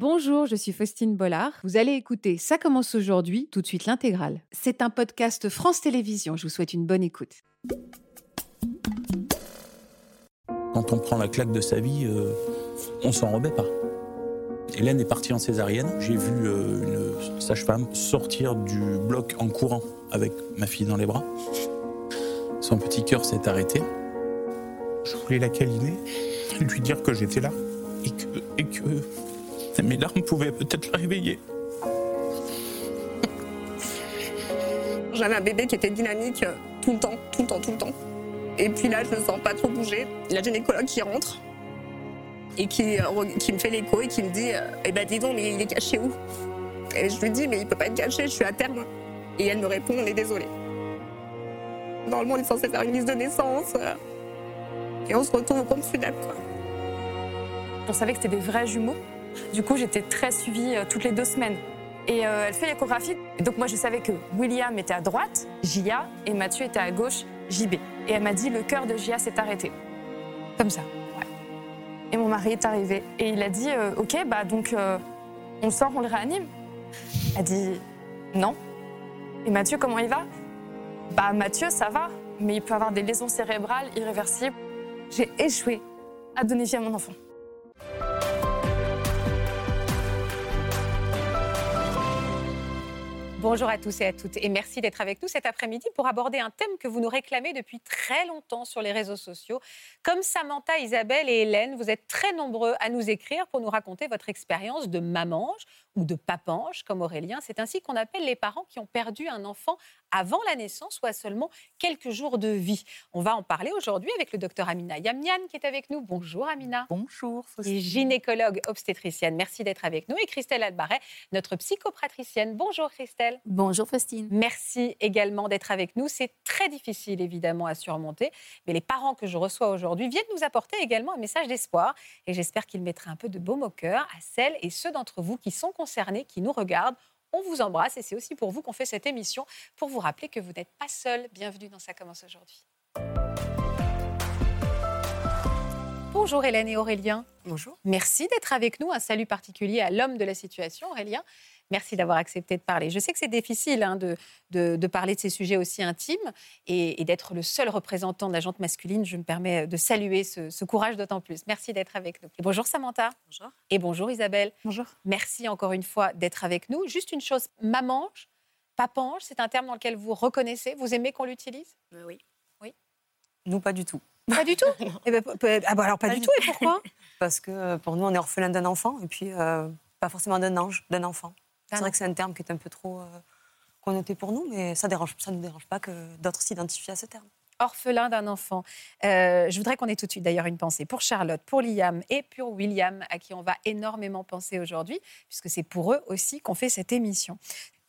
Bonjour, je suis Faustine Bollard. Vous allez écouter Ça commence aujourd'hui, tout de suite l'intégrale. C'est un podcast France Télévisions. Je vous souhaite une bonne écoute. Quand on prend la claque de sa vie, euh, on s'en remet pas. Hélène est partie en césarienne. J'ai vu euh, une sage-femme sortir du bloc en courant avec ma fille dans les bras. Son petit cœur s'est arrêté. Je voulais la câliner, lui dire que j'étais là et que, et que mes larmes pouvaient peut-être la réveiller. J'avais un bébé qui était dynamique euh, tout le temps, tout le temps, tout le temps. Et puis là, je ne sens pas trop bouger. La gynécologue qui rentre et qui, euh, qui me fait l'écho et qui me dit euh, Eh ben dis donc, mais il est caché où? Et je lui dis Mais il peut pas être caché, je suis à terme. Et elle me répond On est désolé. Normalement, on est censé faire une liste de naissance. Et on se retrouve au compte funèbre. On savait que c'était des vrais jumeaux? Du coup, j'étais très suivie euh, toutes les deux semaines. Et euh, elle fait l'échographie. Donc moi, je savais que William était à droite, Gia, et Mathieu était à gauche, JB. Et elle m'a dit le cœur de Gia s'est arrêté. Comme ça. Et mon mari est arrivé. Et il a dit euh, Ok, bah donc on sort, on le réanime. Elle a dit Non. Et Mathieu, comment il va? Bah Mathieu, ça va, mais il peut avoir des lésions cérébrales irréversibles. J'ai échoué à donner vie à mon enfant. Bonjour à tous et à toutes et merci d'être avec nous cet après-midi pour aborder un thème que vous nous réclamez depuis très longtemps sur les réseaux sociaux. Comme Samantha, Isabelle et Hélène, vous êtes très nombreux à nous écrire pour nous raconter votre expérience de mamange ou de papange comme Aurélien. C'est ainsi qu'on appelle les parents qui ont perdu un enfant avant la naissance ou à seulement quelques jours de vie. On va en parler aujourd'hui avec le docteur Amina Yamnian qui est avec nous. Bonjour Amina. Bonjour. Et gynécologue obstétricienne. Merci d'être avec nous. Et Christelle Albaret, notre psychopratricienne. Bonjour Christelle. Bonjour Faustine. Merci également d'être avec nous. C'est très difficile évidemment à surmonter, mais les parents que je reçois aujourd'hui viennent nous apporter également un message d'espoir et j'espère qu'il mettra un peu de baume au cœur à celles et ceux d'entre vous qui sont concernés, qui nous regardent on vous embrasse et c'est aussi pour vous qu'on fait cette émission, pour vous rappeler que vous n'êtes pas seul. Bienvenue dans Ça commence aujourd'hui. Bonjour Hélène et Aurélien. Bonjour. Merci d'être avec nous. Un salut particulier à l'homme de la situation, Aurélien. Merci d'avoir accepté de parler. Je sais que c'est difficile hein, de, de, de, parler de ces sujets aussi intimes et, et d'être le seul représentant de la jante masculine. Je me permets de saluer ce, ce courage d'autant plus. Merci d'être avec nous. Et bonjour Samantha. Bonjour. Et bonjour Isabelle. Bonjour. Merci encore une fois d'être avec nous. Juste une chose, mamange, papange, c'est un terme dans lequel vous reconnaissez, vous aimez qu'on l'utilise? Euh, oui. Oui. Nous, pas du tout. Pas du tout? Eh ben, ah bah alors pas, Pas du du tout. Et pourquoi? Parce que euh, pour nous, on est orphelin d'un enfant et puis euh, pas forcément d'un ange, d'un enfant. C'est vrai que c'est un terme qui est un peu trop euh, connoté pour nous, mais ça dérange, ça ne nous dérange pas que d'autres s'identifient à ce terme. Orphelin d'un enfant. Euh, je voudrais qu'on ait tout de suite d'ailleurs une pensée pour Charlotte, pour Liam et pour William, à qui on va énormément penser aujourd'hui, puisque c'est pour eux aussi qu'on fait cette émission.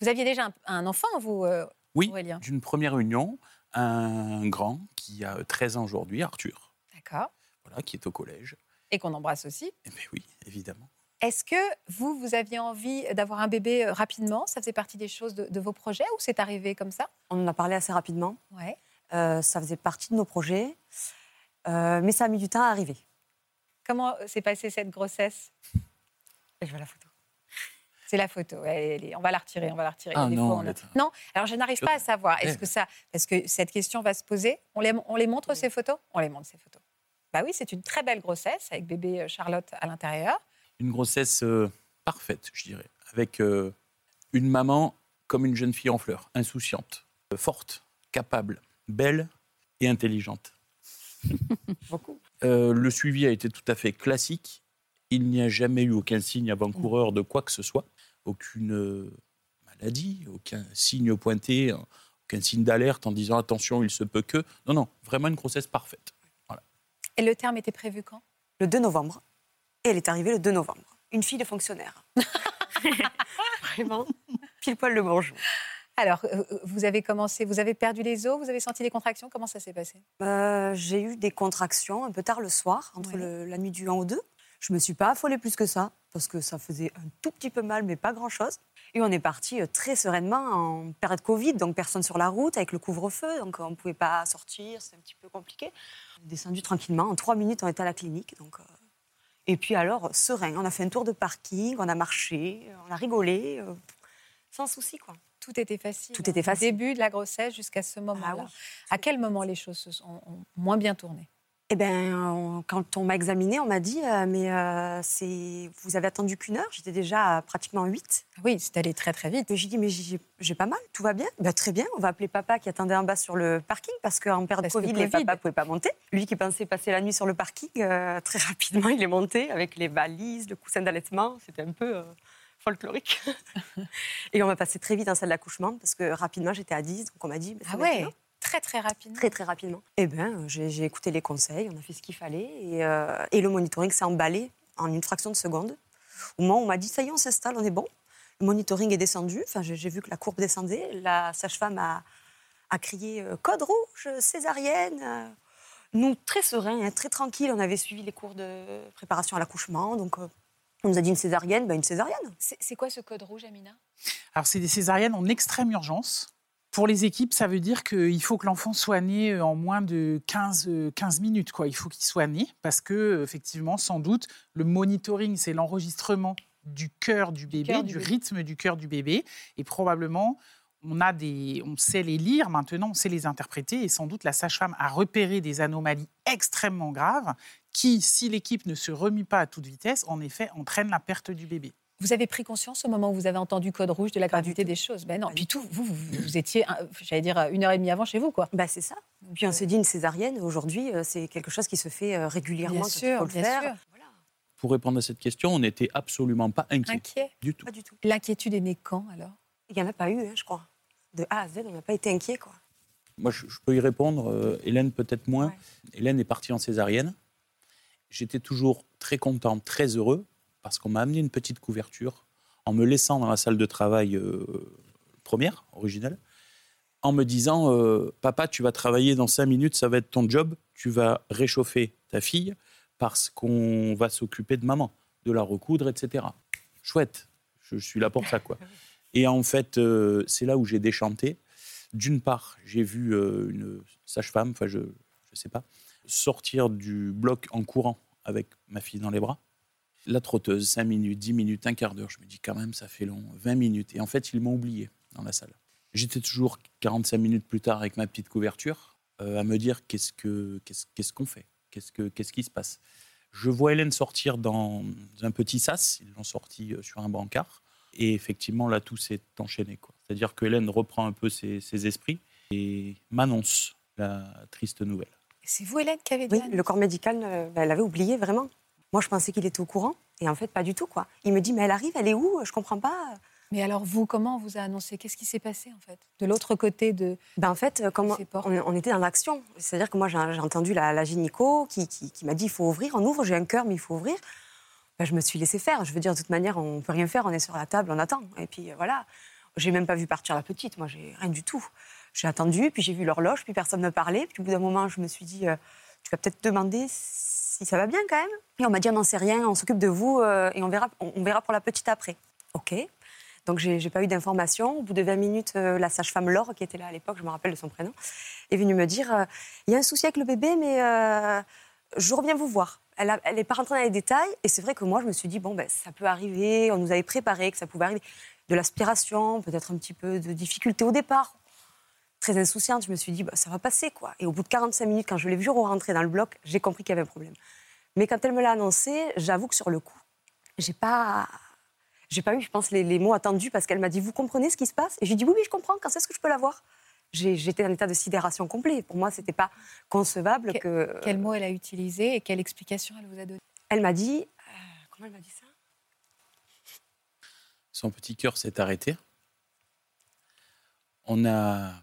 Vous aviez déjà un, un enfant, vous, euh, Oui, Aurélien? d'une première union, un grand qui a 13 ans aujourd'hui, Arthur, D'accord. voilà, qui est au collège. Et qu'on embrasse aussi. Eh bien oui, évidemment. Est-ce que vous, vous aviez envie d'avoir un bébé euh, rapidement? Ça faisait partie des choses de, de vos projets ou c'est arrivé comme ça? On en a parlé assez rapidement. Ouais. Euh, ça faisait partie de nos projets, euh, mais ça a mis du temps à arriver. Comment s'est passée cette grossesse? Je veux la photo. C'est la photo. Elle- elle est- on va la retirer, on va la retirer. Ah Des non, fois, on a- elle est- non. Alors je n'arrive pas à savoir. Est-ce que ça, parce que cette question va se poser? On les, on les montre ces photos? On les montre ces photos. Bah oui, c'est une très belle grossesse avec bébé Charlotte à l'intérieur. Une grossesse euh, parfaite, je dirais, avec euh, une maman comme une jeune fille en fleurs, insouciante, forte, capable, belle et intelligente. Beaucoup. Euh, le suivi a été tout à fait classique. Il n'y a jamais eu aucun signe avant-coureur de quoi que ce soit, aucune euh, maladie, aucun signe pointé, aucun signe d'alerte en disant attention, il se peut que. Non, non, vraiment une grossesse parfaite. Et le terme était prévu quand? Le 2 novembre. Et elle est arrivée le 2 novembre. Une fille de fonctionnaire. Vraiment, pile poil le bonjour. Alors, euh, vous avez commencé, vous avez perdu les os, vous avez senti des contractions. Comment ça s'est passé? Euh, j'ai eu des contractions un peu tard le soir, entre le- la nuit du 1 au 2. Je me suis pas affolée plus que ça, parce que ça faisait un tout petit peu mal, mais pas grand-chose. Et on est parti euh, très sereinement en période Covid, donc personne sur la route, avec le couvre-feu, donc on ne pouvait pas sortir, c'était un petit peu compliqué. On est descendu tranquillement, en trois minutes on était à la clinique, donc euh, Et puis alors, serein, on a fait un tour de parking, on a marché, on a rigolé, euh, sans souci, quoi. Tout était facile. Tout était hein, facile. Du début de la grossesse jusqu'à ce moment-là. Ah oui. À quel moment les choses se sont ont moins bien tourné? Eh bien, on- quand on m'a examiné, on m'a dit euh, Mais euh, c'est... vous avez attendu qu'une heure? J'étais déjà à pratiquement 8. Ah Oui, c'est allé très très vite. J'ai dit Mais j'ai, pas mal, tout va bien? Ben, Très bien, on va appeler papa qui attendait en bas sur le parking parce qu'en période Parce que Covid, les Covid. papas ne pouvaient pas monter. Lui qui pensait passer la nuit sur le parking, euh, très rapidement, il est monté avec les valises, le coussin d'allaitement. C'était un peu. folklorique. et on m'a passé très vite en salle d'accouchement parce que rapidement j'étais à 10, donc on m'a dit mais c'est Ah ouais, maintenant. Très très rapidement. Très très rapidement. Eh bien, j'ai j'ai écouté les conseils, on a fait ce qu'il fallait et, euh, et le monitoring s'est emballé en une fraction de seconde. Au moment où on m'a dit ça y est, on s'installe, on est bon. Le monitoring est descendu, enfin j'ai vu que la courbe descendait. La sage-femme a, a crié euh, code rouge, césarienne. Euh, Nous très sereins, hein, très tranquilles, on avait suivi les cours de préparation à l'accouchement, donc euh, on nous a dit une césarienne, ben une césarienne. C'est c'est quoi ce code rouge, Amina? Alors, c'est des césariennes en extrême urgence. Pour les équipes, ça veut dire qu'il faut que l'enfant soit né en moins de 15, euh, 15 minutes. Quoi. Il faut qu'il soit né parce que, effectivement, sans doute, le monitoring, c'est l'enregistrement du cœur du bébé, du, du bébé. rythme du cœur du bébé. Et probablement, on, a des, on sait les lire maintenant, on sait les interpréter. Et sans doute, la sage-femme a repéré des anomalies extrêmement graves qui, si l'équipe ne se remue pas à toute vitesse, en effet, entraînent la perte du bébé. Vous avez pris conscience au moment où vous avez entendu code rouge de la gravité des choses? Ben non. Pas Puis tout, vous, vous, vous étiez, euh, j'allais dire, une heure et demie avant chez vous, quoi. Bah, c'est ça. Puis on s'est dit une césarienne, aujourd'hui, euh, c'est quelque chose qui se fait euh, régulièrement. Bien sûr, faut le bien faire. sûr. Voilà. Pour répondre à cette question, on n'était absolument pas inquiet Inquiet. du tout. Pas du tout. L'inquiétude est née quand alors? Il n'y en a pas eu, hein, je crois. De A à Z, on n'a pas été inquiet, quoi. Moi, je, je peux y répondre. euh, Hélène, peut-être moins. Ouais. Hélène est partie en césarienne. J'étais toujours très content, très heureux, parce qu'on m'a amené une petite couverture en me laissant dans la salle de travail euh, première, originelle, en me disant euh, Papa, tu vas travailler dans cinq minutes, ça va être ton job. Tu vas réchauffer ta fille parce qu'on va s'occuper de maman, de la recoudre, etc. Chouette, je, je suis là pour ça, quoi. Et en fait, euh, c'est là où j'ai déchanté. D'une part, j'ai vu une sage-femme, enfin je ne sais pas, sortir du bloc en courant avec ma fille dans les bras. La trotteuse, 5 minutes, 10 minutes, un quart d'heure. Je me dis quand même, ça fait long, 20 minutes. Et en fait, ils m'ont oublié dans la salle. J'étais toujours 45 minutes plus tard avec ma petite couverture euh, à me dire qu'est-ce que qu'est-ce qu'est-ce qu'on fait? Qu'est-ce que qu'est-ce qui se passe? Je vois Hélène sortir dans un petit sas. Ils l'ont sorti euh, sur un brancard. Et effectivement, là, tout s'est enchaîné. quoi. C'est-à-dire que Hélène reprend un peu ses, ses esprits et m'annonce la triste nouvelle. C'est vous, Hélène, qui avez dit Oui, le corps médical, euh, elle l'avait oublié, vraiment. Moi, je pensais qu'il était au courant. Et en fait, pas du tout, quoi. Il me dit, mais elle arrive, elle est où? Je comprends pas. Mais alors vous, comment on vous a annoncé? Qu'est-ce qui s'est passé en fait? De l'autre côté de... Ben, en fait, euh, comme on, on était dans l'action. C'est-à-dire que moi, j'ai entendu la, la gynéco qui, qui- qui m'a dit, il faut ouvrir. On ouvre, j'ai un cœur, mais il faut ouvrir. Ben, je me suis laissé faire. Je veux dire, de toute manière, on peut rien faire. On est sur la table, on attend. Et puis, euh, voilà. J'ai même pas vu partir la petite. Moi, j'ai rien du tout. J'ai attendu, puis j'ai vu l'horloge, puis personne ne me parlait. Puis au bout d'un moment, je me suis dit, euh, tu vas peut-être demander si ça va bien quand même. Et on m'a dit, on n'en sait rien, on s'occupe de vous euh, et on verra, on, verra pour la petite après. OK. Donc, j'ai j'ai pas eu d'informations. Au bout de 20 minutes, euh, la sage-femme Laure, qui était là à l'époque, je me rappelle de son prénom, est venue me dire euh, il y a un souci avec le bébé, mais je reviens vous voir. Elle n'est pas rentrée dans les détails. Et c'est vrai que moi, je me suis dit bon, ben, ça peut arriver. On nous avait préparé que ça pouvait arriver. De l'aspiration, peut-être un petit peu de difficulté au départ. Très insouciante, je me suis dit bah, ça va passer. quoi. Et au bout de 45 minutes, quand je l'ai vu rentrer dans le bloc, j'ai compris qu'il y avait un problème. Mais quand elle me l'a annoncé, j'avoue que sur le coup, j'ai pas. J'ai pas eu, je pense, les, les mots attendus parce qu'elle m'a dit Vous comprenez ce qui se passe? Et j'ai dit Oui, oui, je comprends. Quand est-ce que je peux la voir? J'étais en état de sidération complet. Pour moi, c'était pas concevable Que- que. Quel mot elle a utilisé et quelle explication elle vous a donnée? Elle m'a dit. euh, comment elle m'a dit ça? Son petit cœur s'est arrêté. On a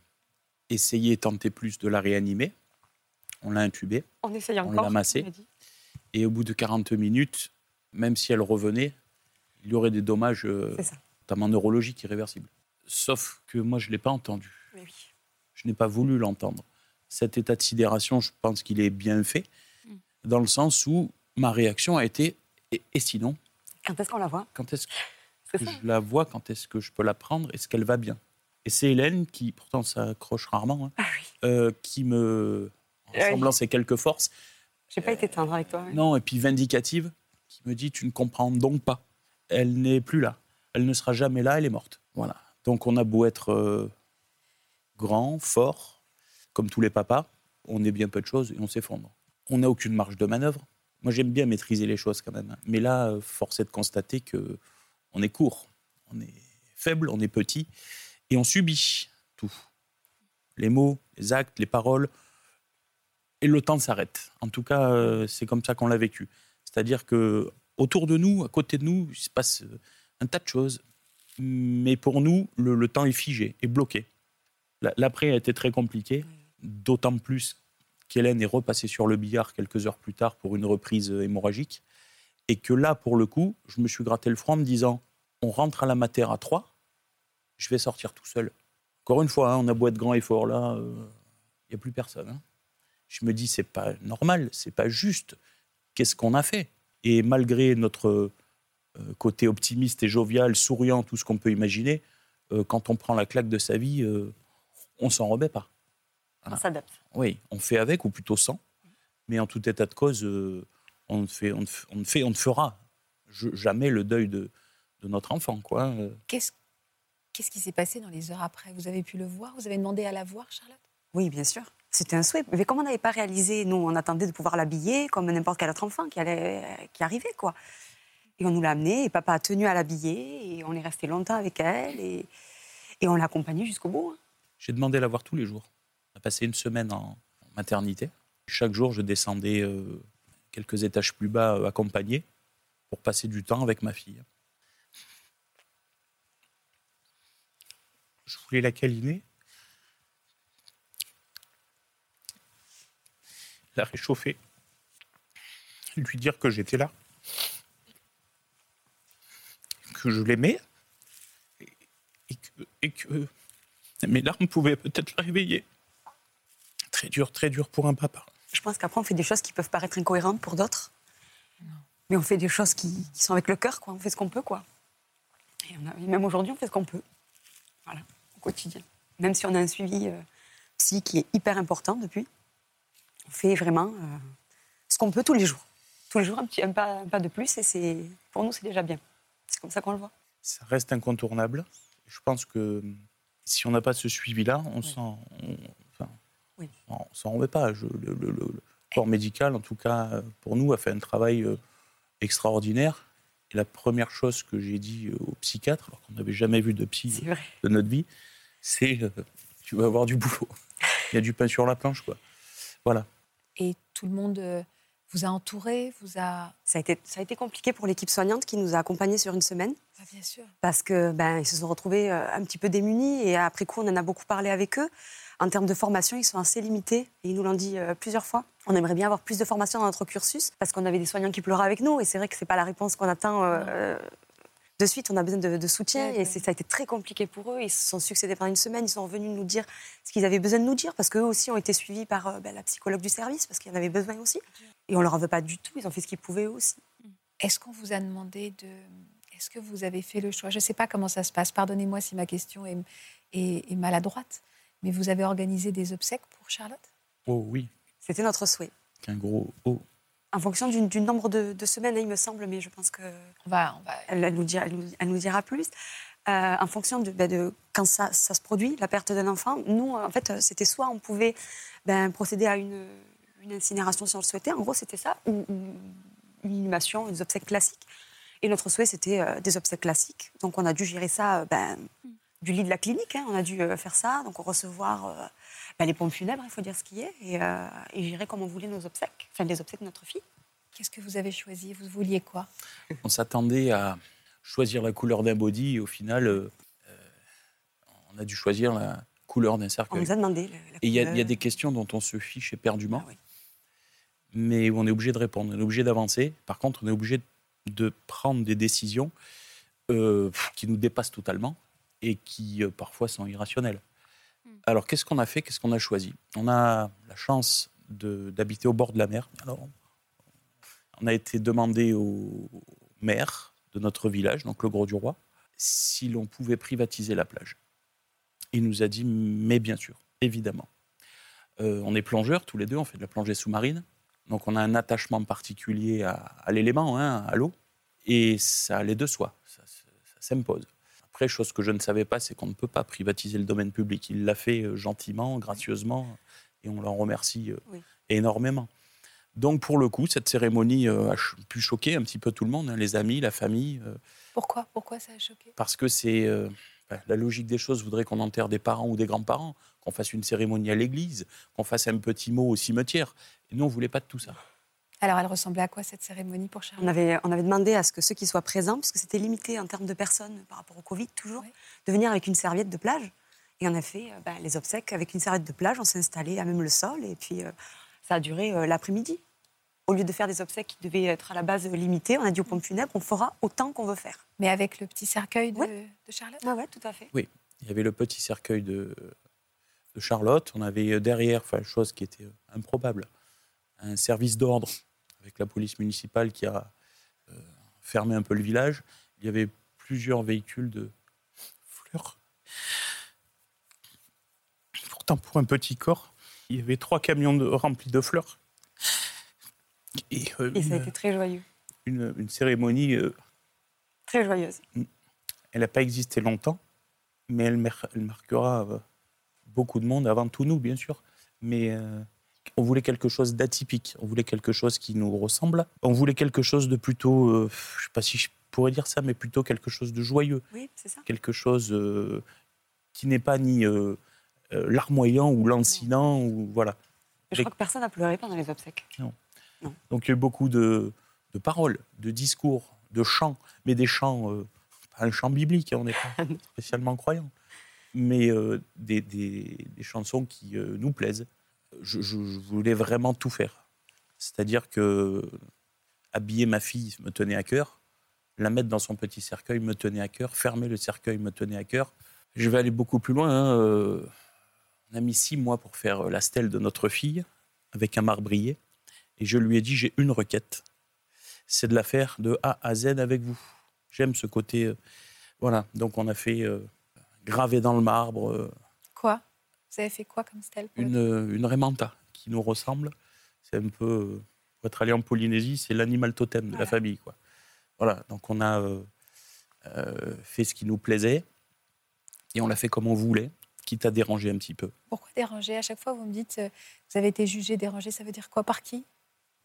essayé, tenté plus de la réanimer. On l'a intubée. On essaye On encore. l'a massée. Et au bout de 40 minutes, même si elle revenait, il y aurait des dommages, euh, notamment neurologiques, irréversibles. Sauf que moi, je ne l'ai pas entendu. Mais oui. Je n'ai pas voulu l'entendre. Cet état de sidération, je pense qu'il est bien fait, Mm. dans le sens où ma réaction a été et, et sinon, Quand est-ce qu'on la voit? Quand est-ce que je la vois, quand est-ce que je peux la prendre, est-ce qu'elle va bien? Et c'est Hélène qui, pourtant ça accroche rarement, hein, Ah oui. euh, qui me, en Ah oui. rassemblant ses quelques forces, J'ai pas été tendre avec toi. ouais. non, et puis vindicative, qui me dit Tu ne comprends donc pas. Elle n'est plus là. Elle ne sera jamais là, elle est morte. Voilà. Donc on a beau être euh, grand, fort, comme tous les papas, on est bien peu de choses et on s'effondre. On n'a aucune marge de manœuvre. Moi, j'aime bien maîtriser les choses quand même. Mais là, euh, force est de constater que on est court, on est faible, on est petit et on subit tout. Les mots, les actes, les paroles. Et le temps s'arrête. En tout cas, euh, c'est comme ça qu'on l'a vécu. C'est-à-dire que autour de nous, à côté de nous, il se passe euh, un tas de choses. Mais pour nous, le, temps est figé, est bloqué. La- L'après a été très compliqué, d'autant plus qu'Hélène est repassée sur le billard quelques heures plus tard pour une reprise euh, hémorragique. Et que là, pour le coup, je me suis gratté le front en me disant on rentre à la mater à 3, je vais sortir tout seul. Encore une fois, hein, on a beau être grand et fort là, il n'y a plus personne. hein. Je me dis c'est pas normal, c'est pas juste. Qu'est-ce qu'on a fait? Et malgré notre euh, côté optimiste et jovial, souriant, tout ce qu'on peut imaginer, euh, quand on prend la claque de sa vie, euh, on s'en remet pas. On s'adapte. Oui, on fait avec, ou plutôt sans. Mais en tout état de cause, on, ne fait, on, on fait, on ne fera jamais le deuil de, de notre enfant. Quoi. Qu'est-ce qu'est-ce qui s'est passé dans les heures après? Vous avez pu le voir? Vous avez demandé à la voir, Charlotte? Oui, bien sûr. C'était un souhait. Mais comme on n'avait pas réalisé, nous, on attendait de pouvoir l'habiller comme n'importe quel autre enfant qui, allait, qui arrivait, quoi. Et on nous l'a amené, et papa a tenu à l'habiller, et on est resté longtemps avec elle, et, et on l'a accompagnée jusqu'au bout. hein. J'ai demandé à la voir tous les jours. On a passé une semaine en en maternité. Chaque jour, je descendais euh, quelques étages plus bas, euh, accompagné, pour passer du temps avec ma fille. Je voulais la câliner, la réchauffer, lui dire que j'étais là, que je l'aimais, et, et que, et que mes larmes pouvaient peut-être la réveiller. Très dur, très dur pour un papa. Je pense qu'après, on fait des choses qui peuvent paraître incohérentes pour d'autres. Mais on fait des choses qui, qui sont avec le cœur, quoi. On fait ce qu'on peut, quoi. Et, on a- et même aujourd'hui, on fait ce qu'on peut. Voilà, au quotidien. Même si on a un suivi euh, psy qui est hyper important depuis, on fait vraiment euh, ce qu'on peut tous les jours. Tous les jours, un, petit, un, pas, un pas de plus, et c'est, pour nous, c'est déjà bien. C'est comme ça qu'on le voit. Ça reste incontournable. Je pense que si on n'a pas ce suivi-là, on s'en, on, enfin, Oui. on s'en remet pas. Je- le, le- le- le corps médical, en tout cas euh, pour nous, a fait un travail euh, extraordinaire. Et la première chose que j'ai dit au psychiatre, alors qu'on n'avait jamais vu de psy de notre vie, c'est euh, tu vas avoir du boulot. Il y a du pain sur la planche, quoi. Voilà. Et tout le monde euh, vous a entouré, vous a. Ça a, été, ça a été compliqué pour l'équipe soignante qui nous a accompagnés sur une semaine. Ah, bien sûr. parce que ben, ils se sont retrouvés euh, un petit peu démunis et après coup on en a beaucoup parlé avec eux. En termes de formation, ils sont assez limités et ils nous l'ont dit euh, plusieurs fois. On aimerait bien avoir plus de formation dans notre cursus parce qu'on avait des soignants qui pleuraient avec nous et c'est vrai que c'est pas la réponse qu'on attend euh, de suite. On a besoin de, de soutien Ouais, et ça a été très compliqué pour eux. Ils se sont succédés pendant une semaine. Ils sont revenus nous dire ce qu'ils avaient besoin de nous dire parce qu'eux aussi ont été suivis par euh, ben, la psychologue du service parce qu'ils en avaient besoin aussi. Et on leur en veut pas du tout. Ils ont fait ce qu'ils pouvaient eux aussi. Est-ce qu'on vous a demandé de. Est-ce que vous avez fait le choix? Je ne sais pas comment ça se passe. Pardonnez-moi si ma question est, est- est maladroite. Mais vous avez organisé des obsèques pour Charlotte? Oh oui, C'était notre souhait. qu'un gros oh. En fonction du, du nombre de, de semaines, hein, il me semble, mais je pense que On va. On va... elle, elle nous, dira, elle, nous, elle nous dira plus. Euh, en fonction de, ben, de quand ça, ça se produit, la perte d'un enfant, nous, en fait, c'était soit on pouvait ben, procéder à une, une incinération si on le souhaitait, en gros, c'était ça, ou, ou une inhumation, des obsèques classiques. Et notre souhait, c'était euh, des obsèques classiques. Donc, on a dû gérer ça euh, ben, du lit de la clinique. hein. on a dû euh, faire ça, donc recevoir euh, ben, les pompes funèbres, il faut dire ce qui est, et, euh, et gérer comme on voulait nos obsèques, enfin les obsèques de notre fille. Qu'est-ce que vous avez choisi? Vous vouliez quoi? On s'attendait à choisir la couleur d'un body et au final, euh, on a dû choisir la couleur d'un On cercueil. nous a demandé. la- la Et il y, a- y des questions dont on se fiche éperdument, Ah oui. mais où on est obligé de répondre, on est obligé d'avancer. Par contre, on est obligé de prendre des décisions euh, qui nous dépassent totalement et qui euh, parfois sont irrationnelles. Alors, qu'est-ce qu'on a fait? Qu'est-ce qu'on a choisi? On a la chance d'habiter au bord de la mer. Alors, on a été demandé au maire de notre village, donc le Gros du Roi, si l'on pouvait privatiser la plage. Il nous a dit, mais bien sûr, évidemment. Euh, on est plongeurs tous les deux, on fait de la plongée sous-marine. Donc on a un attachement particulier à, l'élément, hein, à l'eau, et ça allait de soi, ça, ça- ça s'impose. Après, chose que je ne savais pas, c'est qu'on ne peut pas privatiser le domaine public. Il l'a fait euh, gentiment, gracieusement, et on l'en remercie euh, Oui. énormément. Donc pour le coup, cette cérémonie euh, a pu choquer un petit peu tout le monde, hein, les amis, la famille, Pourquoi? Pourquoi ça a choqué? Parce que c'est euh, ben, la logique des choses voudrait qu'on enterre des parents ou des grands-parents, qu'on fasse une cérémonie à l'église, qu'on fasse un petit mot au cimetière. Et nous, on voulait pas de tout ça. Alors, elle ressemblait à quoi cette cérémonie pour Charlotte? On avait, on avait demandé à ce que ceux qui soient présents, puisque c'était limité en termes de personnes par rapport au Covid toujours, Oui. de venir avec une serviette de plage. Et on a fait euh, ben, les obsèques avec une serviette de plage. On s'est installé à même le sol et puis euh, ça a duré euh, l'après-midi. Au lieu de faire des obsèques qui devaient être à la base limitées, on a dit aux pompes funèbres, on fera autant qu'on veut faire. Mais avec le petit cercueil de, Oui. de Charlotte? Oui, ouais, tout à fait. Il y avait le petit cercueil de, de Charlotte. On avait euh, derrière, enfin, chose qui était improbable, un service d'ordre avec la police municipale qui a euh, fermé un peu le village. Il y avait plusieurs véhicules de fleurs. Pourtant, pour un petit corps, il y avait trois camions de- remplis de fleurs. Et, euh, Et ça a été très joyeux. une- une cérémonie euh, Très joyeuse. elle n'a pas existé longtemps, mais elle, elle marquera beaucoup de monde, avant tout nous, bien sûr. Mais on voulait quelque chose d'atypique, on voulait quelque chose qui nous ressemble, on voulait quelque chose de plutôt, euh, je ne sais pas si je pourrais dire ça, mais plutôt quelque chose de joyeux, Oui, c'est ça. quelque chose euh, qui n'est pas ni euh, larmoyant ou lancinant, ou voilà. Je crois que personne n'a pleuré pendant les obsèques. Donc il y a eu beaucoup de, de paroles, de discours, de chants, mais des chants, pas un chant biblique, hein, on n'est pas spécialement croyant, mais euh, des, des- des chansons qui euh, nous plaisent. Je, voulais vraiment tout faire. C'est-à-dire que habiller ma fille me tenait à cœur, la mettre dans son petit cercueil me tenait à cœur, fermer le cercueil me tenait à cœur. Je vais aller beaucoup plus loin. hein, euh, on a mis six mois pour faire la stèle de notre fille avec un marbrier. Et je lui ai dit, j'ai une requête. C'est de la faire de A à Z avec vous. J'aime ce côté. euh, voilà. Donc on a fait euh, graver dans le marbre Quoi? Vous avez fait quoi comme stèle une, une remanta qui nous ressemble. C'est un peu. Pour être allé en Polynésie, c'est l'animal totem de la famille. Quoi. Voilà. Donc on a euh, euh, fait ce qui nous plaisait et on l'a fait comme on voulait, quitte à déranger un petit peu. Pourquoi déranger? À chaque fois, vous me dites, euh, vous avez été jugé, dérangé, ça veut dire quoi? Par qui?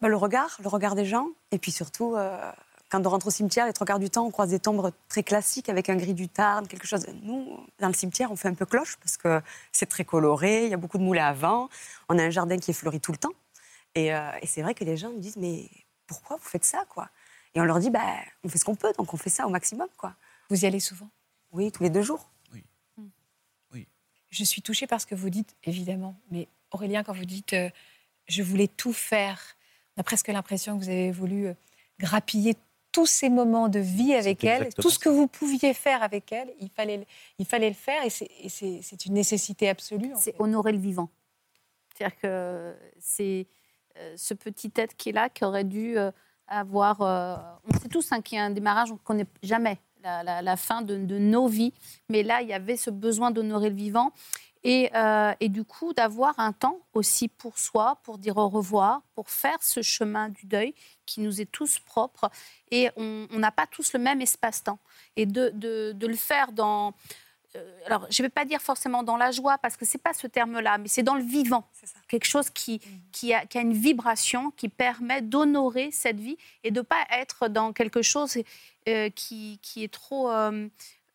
Bah, le regard, le regard des gens. Et puis surtout, euh, quand on rentre au cimetière, les trois quarts du temps, on croise des tombes très classiques avec un gris du Tarn, quelque chose. Nous, dans le cimetière, on fait un peu cloche parce que c'est très coloré, il y a beaucoup de moulins à vent, on a un jardin qui est fleuri tout le temps. Et, euh, et c'est vrai que les gens nous disent, mais pourquoi vous faites ça quoi? Et on leur dit, bah, on fait ce qu'on peut, donc on fait ça au maximum. quoi. Vous y allez souvent? Oui, tous les deux jours. Je suis touchée par ce que vous dites, évidemment. Mais Aurélien, quand vous dites euh, je voulais tout faire, on a presque l'impression que vous avez voulu euh, grappiller tous ces moments de vie avec elle, tout ce que vous pouviez faire avec elle, il fallait, le- il fallait le faire et c'est- une nécessité absolue. c'est honorer le vivant. C'est-à-dire que c'est euh, ce petit être qui est là, qui aurait dû euh, avoir. euh, on sait tous hein, qu'il y a un démarrage, on ne connaît jamais la, la- la fin de, de nos vies, mais là, il y avait ce besoin d'honorer le vivant. Et, euh, et du coup, d'avoir un temps aussi pour soi, pour dire au revoir, pour faire ce chemin du deuil qui nous est tous propre. Et on n'a pas tous le même espace-temps. Et de, de- de le faire dans, euh, alors je ne vais pas dire forcément dans la joie, parce que ce n'est pas ce terme-là, mais c'est dans le vivant. C'est ça. Quelque chose qui, qui, a, qui a une vibration qui permet d'honorer cette vie et de ne pas être dans quelque chose euh, qui, qui est trop...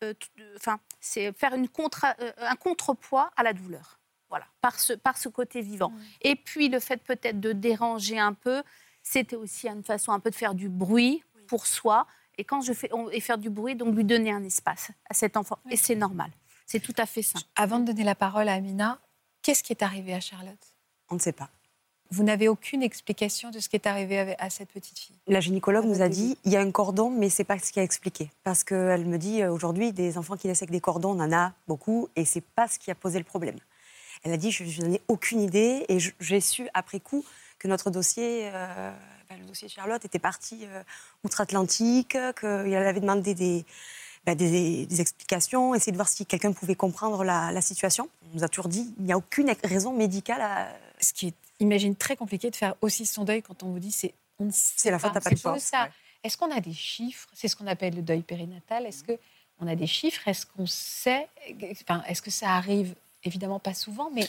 euh, euh, Enfin, c'est faire une contra- euh, un contrepoids à la douleur. Voilà, par ce, par ce côté vivant. Et puis le fait peut-être de déranger un peu, c'était aussi une façon un peu de faire du bruit pour soi. Et quand je fais on- et faire du bruit, donc lui donner un espace à cet enfant. Et c'est normal. C'est tout à fait ça. Avant de donner la parole à Amina, qu'est-ce qui est arrivé à Charlotte? On ne sait pas. Vous n'avez aucune explication de ce qui est arrivé à cette petite fille. La gynécologue nous a dit il y a un cordon, mais c'est pas ce qui a expliqué. Parce qu'elle me dit euh, aujourd'hui, des enfants qui naissent avec des cordons, on en a beaucoup, et c'est pas ce qui a posé le problème. Elle a dit je, je n'en ai aucune idée, et j'ai su après coup que notre dossier, euh, ben, le dossier de Charlotte, était parti euh, outre-Atlantique, qu'elle avait demandé des, ben, des, des explications, essayer de voir si quelqu'un pouvait comprendre la, la situation. On nous a toujours dit il n'y a aucune raison médicale à. Ce qui est Imagine très compliqué de faire aussi son deuil quand on vous dit c'est on ne sait C'est la faute pas. à pas de chance, ça. ouais. Est-ce qu'on a des chiffres? C'est ce qu'on appelle le deuil périnatal. Est-ce que on a des chiffres? Est-ce qu'on sait? Enfin, est-ce que ça arrive Évidemment pas souvent, mais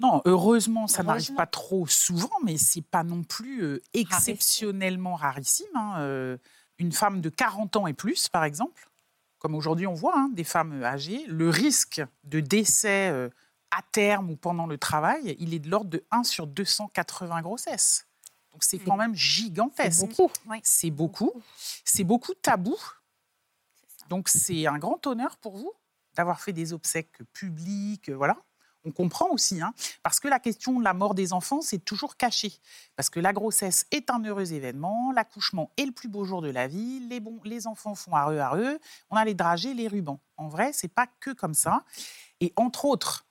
Non, heureusement, ça n'arrive pas trop souvent, mais c'est pas non plus euh, exceptionnellement rarissime. hein. Euh, une femme de 40 ans et plus, par exemple, comme aujourd'hui on voit hein, des femmes âgées, le risque de décès euh, à terme ou pendant le travail, il est de l'ordre de 1 sur 280 grossesses. Donc c'est quand même c'est gigantesque. beaucoup. C'est beaucoup. C'est beaucoup tabou. Donc c'est un grand honneur pour vous d'avoir fait des obsèques publiques, euh, voilà. On comprend aussi, hein, parce que la question de la mort des enfants, c'est toujours caché. Parce que la grossesse est un heureux événement, l'accouchement est le plus beau jour de la vie, les, bons, les enfants font areux areux, on a les dragées, les rubans. En vrai, c'est pas que comme ça. Et entre autres,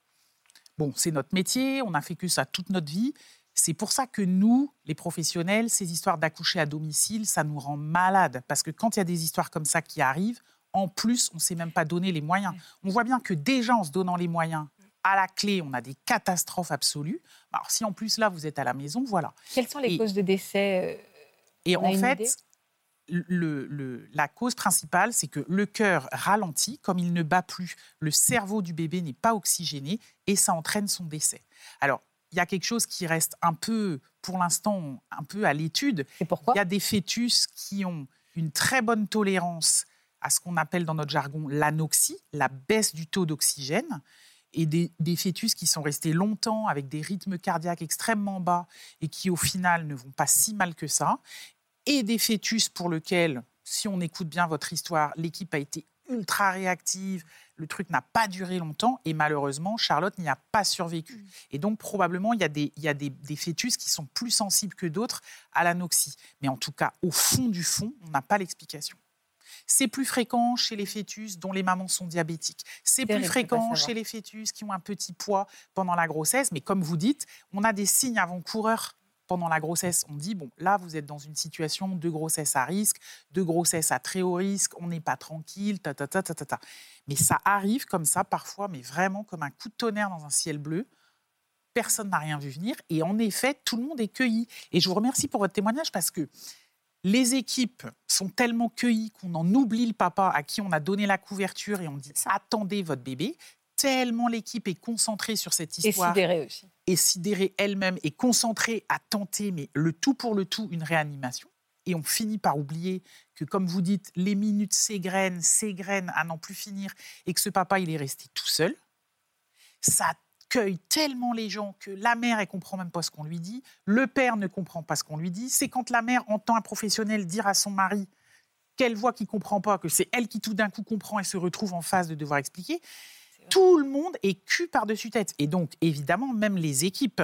bon, c'est notre métier, on a fait que ça toute notre vie. C'est pour ça que nous, les professionnels, ces histoires d'accoucher à domicile, ça nous rend malades. Parce que quand il y a des histoires comme ça qui arrivent, en plus, on ne s'est même pas donné les moyens. On voit bien que déjà, en se donnant les moyens, à la clé, on a des catastrophes absolues. Alors, si en plus, là, vous êtes à la maison, voilà. quelles sont les Et- causes de décès euh, Et en fait, le- le- la cause principale, c'est que le cœur ralentit, comme il ne bat plus, le cerveau du bébé n'est pas oxygéné et ça entraîne son décès. Alors, il y a quelque chose qui reste un peu, pour l'instant, un peu à l'étude. C'est pourquoi? Il y a des fœtus qui ont une très bonne tolérance à ce qu'on appelle dans notre jargon l'anoxie, la baisse du taux d'oxygène, et des, des fœtus qui sont restés longtemps avec des rythmes cardiaques extrêmement bas et qui au final ne vont pas si mal que ça, et des fœtus pour lesquels, si on écoute bien votre histoire, l'équipe a été ultra réactive, le truc n'a pas duré longtemps et malheureusement, Charlotte n'y a pas survécu. Et donc, probablement, il y a, des, il y a des, des fœtus qui sont plus sensibles que d'autres à l'anoxie. Mais en tout cas, au fond du fond, on n'a pas l'explication. C'est plus fréquent chez les fœtus dont les mamans sont diabétiques. C'est plus fréquent chez les fœtus qui ont un petit poids pendant la grossesse. Mais comme vous dites, on a des signes avant-coureurs pendant la grossesse. On dit, bon, là, vous êtes dans une situation de grossesse à risque, de grossesse à très haut risque, on n'est pas tranquille, ta, ta, ta, ta, ta, ta. Mais ça arrive comme ça parfois, mais vraiment comme un coup de tonnerre dans un ciel bleu. Personne n'a rien vu venir. Et en effet, tout le monde est cueilli. Et je vous remercie pour votre témoignage parce que les équipes sont tellement cueillies qu'on en oublie le papa à qui on a donné la couverture et on dit attendez votre bébé. Tellement l'équipe est concentrée sur cette Et histoire sidéré aussi. et sidérée elle-même et concentrée à tenter, mais le tout pour le tout, une réanimation. Et on finit par oublier que, comme vous dites, les minutes s'égrènent, s'égrènent à n'en plus finir, et que ce papa, il est resté tout seul. Ça cueille tellement les gens que la mère, elle comprend même pas ce qu'on lui dit, le père ne comprend pas ce qu'on lui dit. C'est quand la mère entend un professionnel dire à son mari qu'elle voit qu'il comprend pas, que c'est elle qui tout d'un coup comprend et se retrouve en face de devoir expliquer. Tout le monde est cul par-dessus tête. Et donc, évidemment, même les équipes.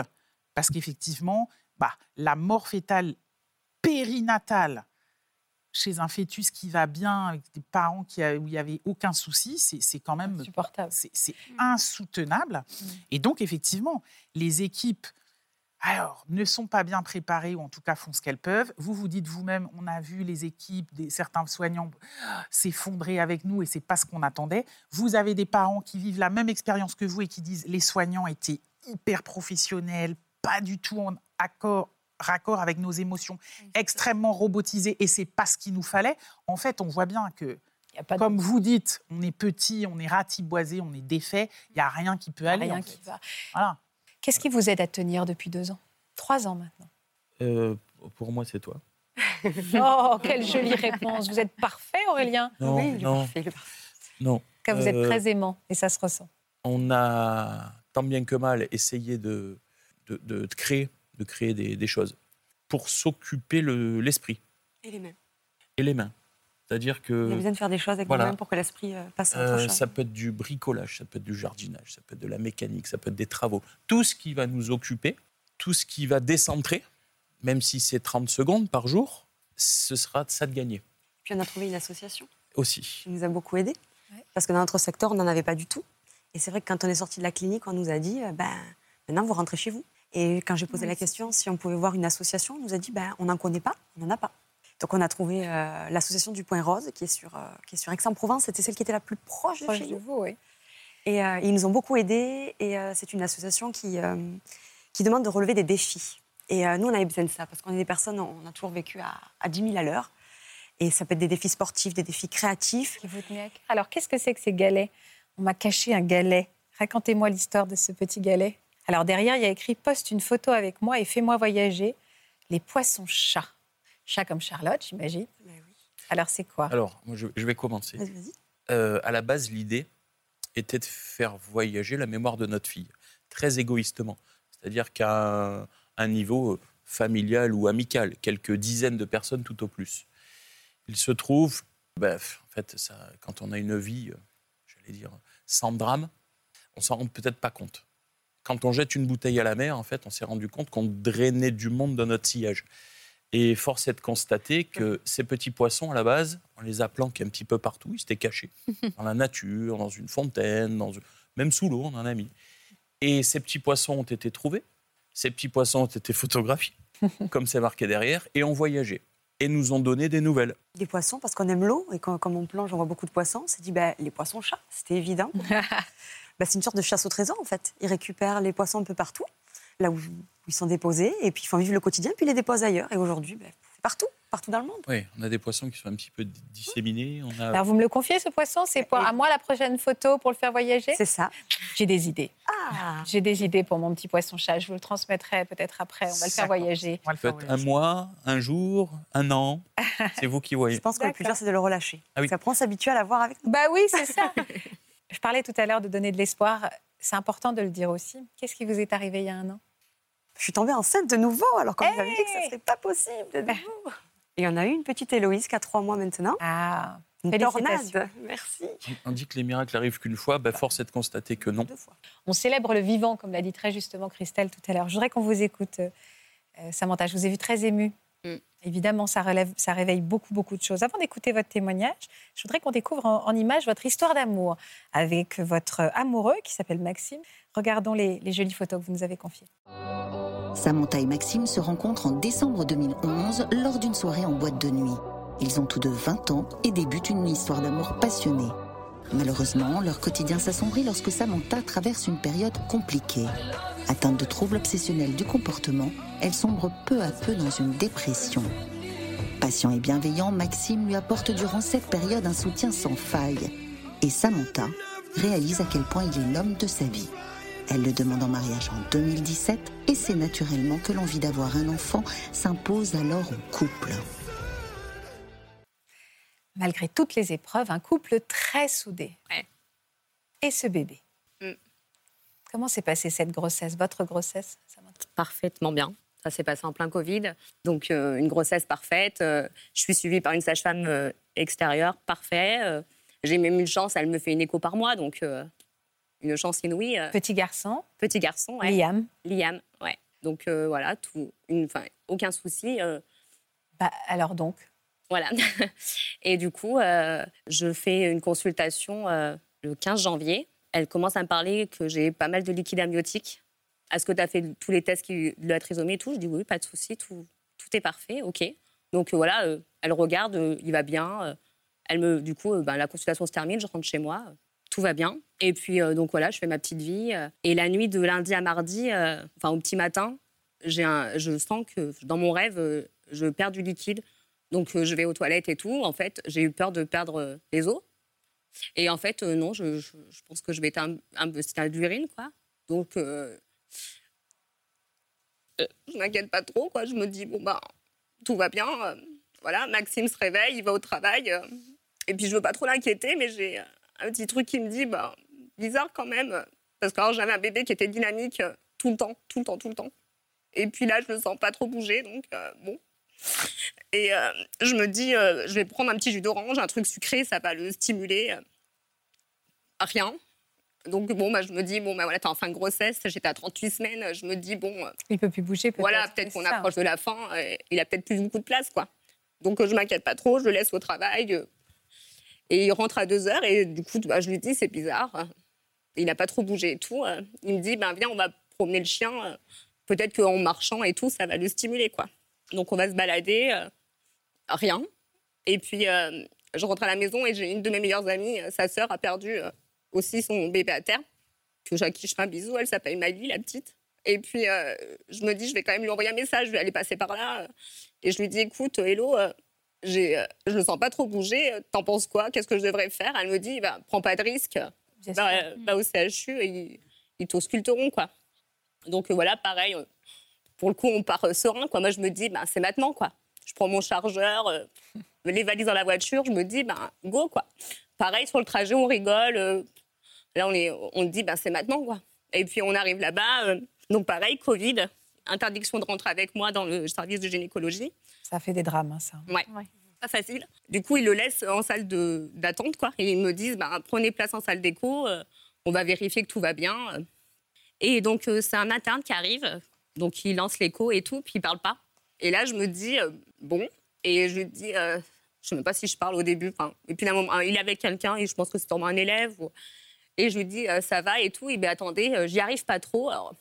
Parce qu'effectivement, bah, la mort fétale périnatale chez un fœtus qui va bien, avec des parents qui a- où il n'y avait aucun souci, c'est c'est quand même Insupportable. c'est c'est insoutenable. Et donc, effectivement, les équipes, alors, ne sont pas bien préparées, ou en tout cas font ce qu'elles peuvent. Vous vous dites vous-même, on a vu les équipes, des, certains soignants ah, s'effondrer avec nous et c'est pas ce qu'on attendait. Vous avez des parents qui vivent la même expérience que vous et qui disent les soignants étaient hyper professionnels, pas du tout en accord raccord avec nos émotions, extrêmement robotisés et c'est pas ce qu'il nous fallait. En fait, on voit bien que de- comme vous dites, on est petit, on est ratiboisé, on est défait, il n'y a rien qui peut aller. rien en qui va. Voilà. Qu'est-ce qui vous aide à tenir depuis deux ans? Trois ans maintenant. Euh, pour moi, c'est toi. Oh, quelle jolie réponse. Vous êtes parfait, Aurélien. Non, Oui, il est non, parfait, il est parfait. non. Car vous êtes Euh, très aimant et ça se ressent. on a tant bien que mal essayé de, de, de- de créer, de créer des, des choses pour s'occuper le- l'esprit Et les mêmes. et les mains. C'est-à-dire Il y a que besoin de faire des choses avec voilà. les mêmes pour que l'esprit euh, passe à autre euh, chose. ça peut être du bricolage, ça peut être du jardinage, ça peut être de la mécanique, ça peut être des travaux. Tout ce qui va nous occuper, tout ce qui va décentrer, même si c'est 30 secondes par jour, ce sera de ça de gagner Puis on a trouvé une association aussi. qui nous a beaucoup aidés. Ouais. Parce que dans notre secteur, on n'en avait pas du tout. Et c'est vrai que quand on est sorti de la clinique, on nous a dit euh, ben, maintenant, vous rentrez chez vous. Et quand j'ai posé la question si on pouvait voir une association, on nous a dit ben, on n'en connaît pas, on n'en a pas. Donc on a trouvé euh, l'association du Point Rose, qui est sur, euh, qui est sur Aix-en-Provence. C'était celle qui était la plus proche de Proche chez de nous. vous, oui. Et euh, ils nous ont beaucoup aidés. Et c'est une association qui, qui demande de relever des défis. Et nous, on avait besoin de ça, parce qu'on est des personnes, on a toujours vécu à, à 10 000 à l'heure. Et ça peut être des défis sportifs, des défis créatifs. Vous tenez. Alors, qu'est-ce que c'est que ces galets? On m'a caché un galet. Racontez-moi l'histoire de ce petit galet. Alors, derrière, il y a écrit Poste une photo avec moi et fais-moi voyager. Les poissons chats. Chat comme Charlotte, j'imagine. Alors, c'est quoi? Alors, moi, je, je vais commencer. Vas-y, vas-y. Euh, à la base, l'idée était de faire voyager la mémoire de notre fille, très égoïstement. C'est-à-dire qu'à un, un niveau euh, familial ou amical, quelques dizaines de personnes tout au plus. Il se trouve, bref, en fait, ça, quand on a une vie, euh, j'allais dire, sans drame, on s'en rend peut-être pas compte. Quand on jette une bouteille à la mer, en fait, on s'est rendu compte qu'on drainait du monde dans notre sillage. Et force est de constater que ces petits poissons, à la base, on les a planqués un petit peu partout, ils s'étaient cachés. Dans la nature, dans une fontaine, dans... même sous l'eau, on en a mis. Et ces petits poissons ont été trouvés, ces petits poissons ont été photographiés, comme c'est marqué derrière, et ont voyagé. Et nous ont donné des nouvelles. Des poissons, parce qu'on aime l'eau, et quand, comme on plonge, on voit beaucoup de poissons, on s'est dit, bah, les poissons-chats, c'était évident. Bah, c'est une sorte de chasse au trésor, en fait. Ils récupèrent les poissons un peu partout, là où ils sont déposés, et puis ils font vivre le quotidien, puis ils les déposent ailleurs. Et aujourd'hui, c'est partout, partout dans le monde. Oui, on a des poissons qui sont un petit peu di- disséminés. On a... Alors, vous me le confiez, ce poisson C'est pour à moi la prochaine photo pour le faire voyager? C'est ça. J'ai des idées. Ah J'ai des idées pour mon petit poisson chat. Je vous le transmettrai peut-être après. On va le faire voyager. On va le faire être un voyager. mois, un jour, un an. C'est vous qui voyez. Je pense que le plus dur, c'est de le relâcher. Ah oui. Ça prend s'habituer à l'avoir avec nous. Bah oui, c'est ça. Je parlais tout à l'heure de donner de l'espoir. C'est important de le dire aussi. Qu'est-ce qui vous est arrivé il y a un an? Je suis tombée enceinte de nouveau, alors qu'on nous avait dit que ça Hey ne serait pas possible de nouveau. Et on a eu une petite Héloïse qui a trois mois maintenant. Ah, Une tornade. Merci. On dit que les miracles arrivent qu'une fois, ben, force est de constater que non. Deux fois. on célèbre le vivant, comme l'a dit très justement Christelle tout à l'heure. Je voudrais qu'on vous écoute, euh, euh, Samantha. Je vous ai vu très émue. Mm. Évidemment, ça, relève, ça réveille beaucoup, beaucoup de choses. Avant d'écouter votre témoignage, je voudrais qu'on découvre en, en images votre histoire d'amour avec votre amoureux qui s'appelle Maxime. Regardons les, les jolies photos que vous nous avez confiées. Samantha et Maxime se rencontrent en décembre 2011 lors d'une soirée en boîte de nuit. Ils ont tous deux 20 ans et débutent une histoire d'amour passionnée. Malheureusement, leur quotidien s'assombrit lorsque Samantha traverse une période compliquée. Atteinte de troubles obsessionnels du comportement, elle sombre peu à peu dans une dépression. Patient et bienveillant, Maxime lui apporte durant cette période un soutien sans faille. Et Samantha réalise à quel point il est l'homme de sa vie. Elle le demande en mariage en 2017 et c'est naturellement que l'envie d'avoir un enfant s'impose alors au couple. Malgré toutes les épreuves, un couple très soudé. Ouais. Et ce bébé. Mm. Comment s'est passée cette grossesse, votre grossesse, parfaitement bien. Ça s'est passé en plein Covid. Donc, euh, une grossesse parfaite. Euh, je suis suivie par une sage-femme euh, extérieure, parfait. Euh, J'ai même une chance, elle me fait une écho par mois. Donc, euh, une chance inouïe. Euh, Petit garçon, Petit garçon, ouais. Liam. Liam, ouais. Donc, euh, voilà, tout, une, aucun souci. euh, Bah, alors donc, Voilà. Et du coup, euh, je fais une consultation euh, le 15 janvier. Elle commence à me parler que j'ai pas mal de liquide amniotique. Est-ce que tu as fait tous les tests qui, de la trisomie et tout? Je dis oui, pas de souci, tout, tout est parfait, ok. Donc euh, voilà, elle regarde, il va bien. elle me, du coup, ben, la consultation se termine, je rentre chez moi, tout va bien. Et puis donc voilà, je fais ma petite vie. et la nuit de lundi à mardi, enfin au petit matin, un, je sens que dans mon rêve, je perds du liquide. Donc euh, je vais aux toilettes et tout. En fait, j'ai eu peur de perdre euh, les os. Et en fait, euh, non, je, je- je pense que je vais être un, un peu- c'était de l'urine, quoi. Donc, euh, je m'inquiète pas trop, quoi. Je me dis, bon, bah, tout va bien. euh, voilà, Maxime se réveille, il va au travail. et puis, je veux pas trop l'inquiéter, mais j'ai un petit truc qui me dit, bah, bizarre quand même. Parce que j'avais un bébé qui était dynamique tout le temps, tout le temps, tout le temps. Et puis là, je le sens pas trop bouger, donc bon. Et euh, je me dis, euh, je vais prendre un petit jus d'orange, un truc sucré, ça va le stimuler. euh, rien. Donc bon, bah, je me dis, bon, bah, voilà, t'es en fin de grossesse, j'étais à 38 semaines, je me dis, bon, euh, il peut plus bouger. Peut voilà, peut-être qu'on approche de la fin, il a peut-être plus beaucoup de place, quoi. Donc je m'inquiète pas trop, je le laisse au travail. et il rentre à 2 heures, et du coup, bah, je lui dis, c'est bizarre. Il n'a pas trop bougé et tout. il me dit, ben viens, on va promener le chien. Peut-être qu'en marchant et tout, ça va le stimuler, quoi. Donc on va se balader, euh, rien. Et puis euh, je rentre à la maison et j'ai une de mes meilleures amies, euh, sa sœur a perdu euh, aussi son bébé à terre, que à qui je fais un bisou. Elle s'appelle Miley, la petite. Et puis, je me dis, je vais quand même lui envoyer un message, je vais aller passer par là. Et je lui dis, écoute, hello, j'ai, je le sens pas trop bouger, t'en penses quoi? Qu'est-ce que je devrais faire? Elle me dit, bah, prends pas de risque, Bien va, euh, va au CHU et ils, ils t'ausculteront, quoi. Donc voilà, pareil, pour le coup, on part euh, serein, quoi. Moi, je me dis, bah, c'est maintenant, quoi. Je prends mon chargeur, euh, les valises dans la voiture, je me dis, ben, go, quoi. Pareil, sur le trajet, on rigole. euh, là, on, est, on dit, ben, c'est maintenant, quoi. Et puis, on arrive là-bas. euh, donc, pareil, Covid, interdiction de rentrer avec moi dans le service de gynécologie. Ça fait des drames, hein, ça. Ouais. Ouais. Pas facile. Du coup, ils le laissent en salle de- d'attente, quoi. Et ils me disent, bah, prenez place en salle d'écho, euh, on va vérifier que tout va bien. Et donc, euh, c'est un interne qui arrive, donc il lance l'écho et tout, puis il parle pas. Et là, je me dis, euh, bon, et je lui dis, euh, je sais même pas si je parle au début. Et puis, d'un moment, euh, il est avec quelqu'un, et je pense que c'est sûrement un élève. Et je lui dis, euh, ça va et tout. Et bien, attendez, euh, j'y arrive pas trop. Alors,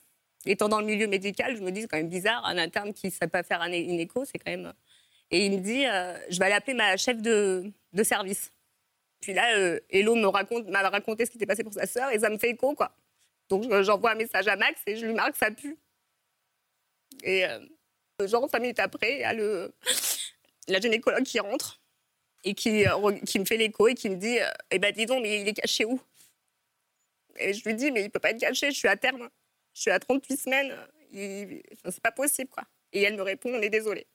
étant dans le milieu médical, je me dis, c'est quand même bizarre, un interne qui ne sait pas faire un une écho, c'est quand même. Et il me dit, je vais aller appeler ma chef de, de service. Puis là, Hello me raconte, m'a raconté ce qui était passé pour sa sœur et ça me fait écho, quoi. Donc je- j'envoie un message à Max et je lui marque ça pue. Et euh, genre cinq minutes après, il y a le, la gynécologue qui rentre et qui, euh, qui me fait l'écho et qui me dit, euh, eh ben dis donc, mais il est caché où? Et je lui dis, mais il peut pas être caché, je suis à terme. Je suis à 38 semaines, il... enfin, c'est pas possible, quoi. Et elle me répond, on est désolé.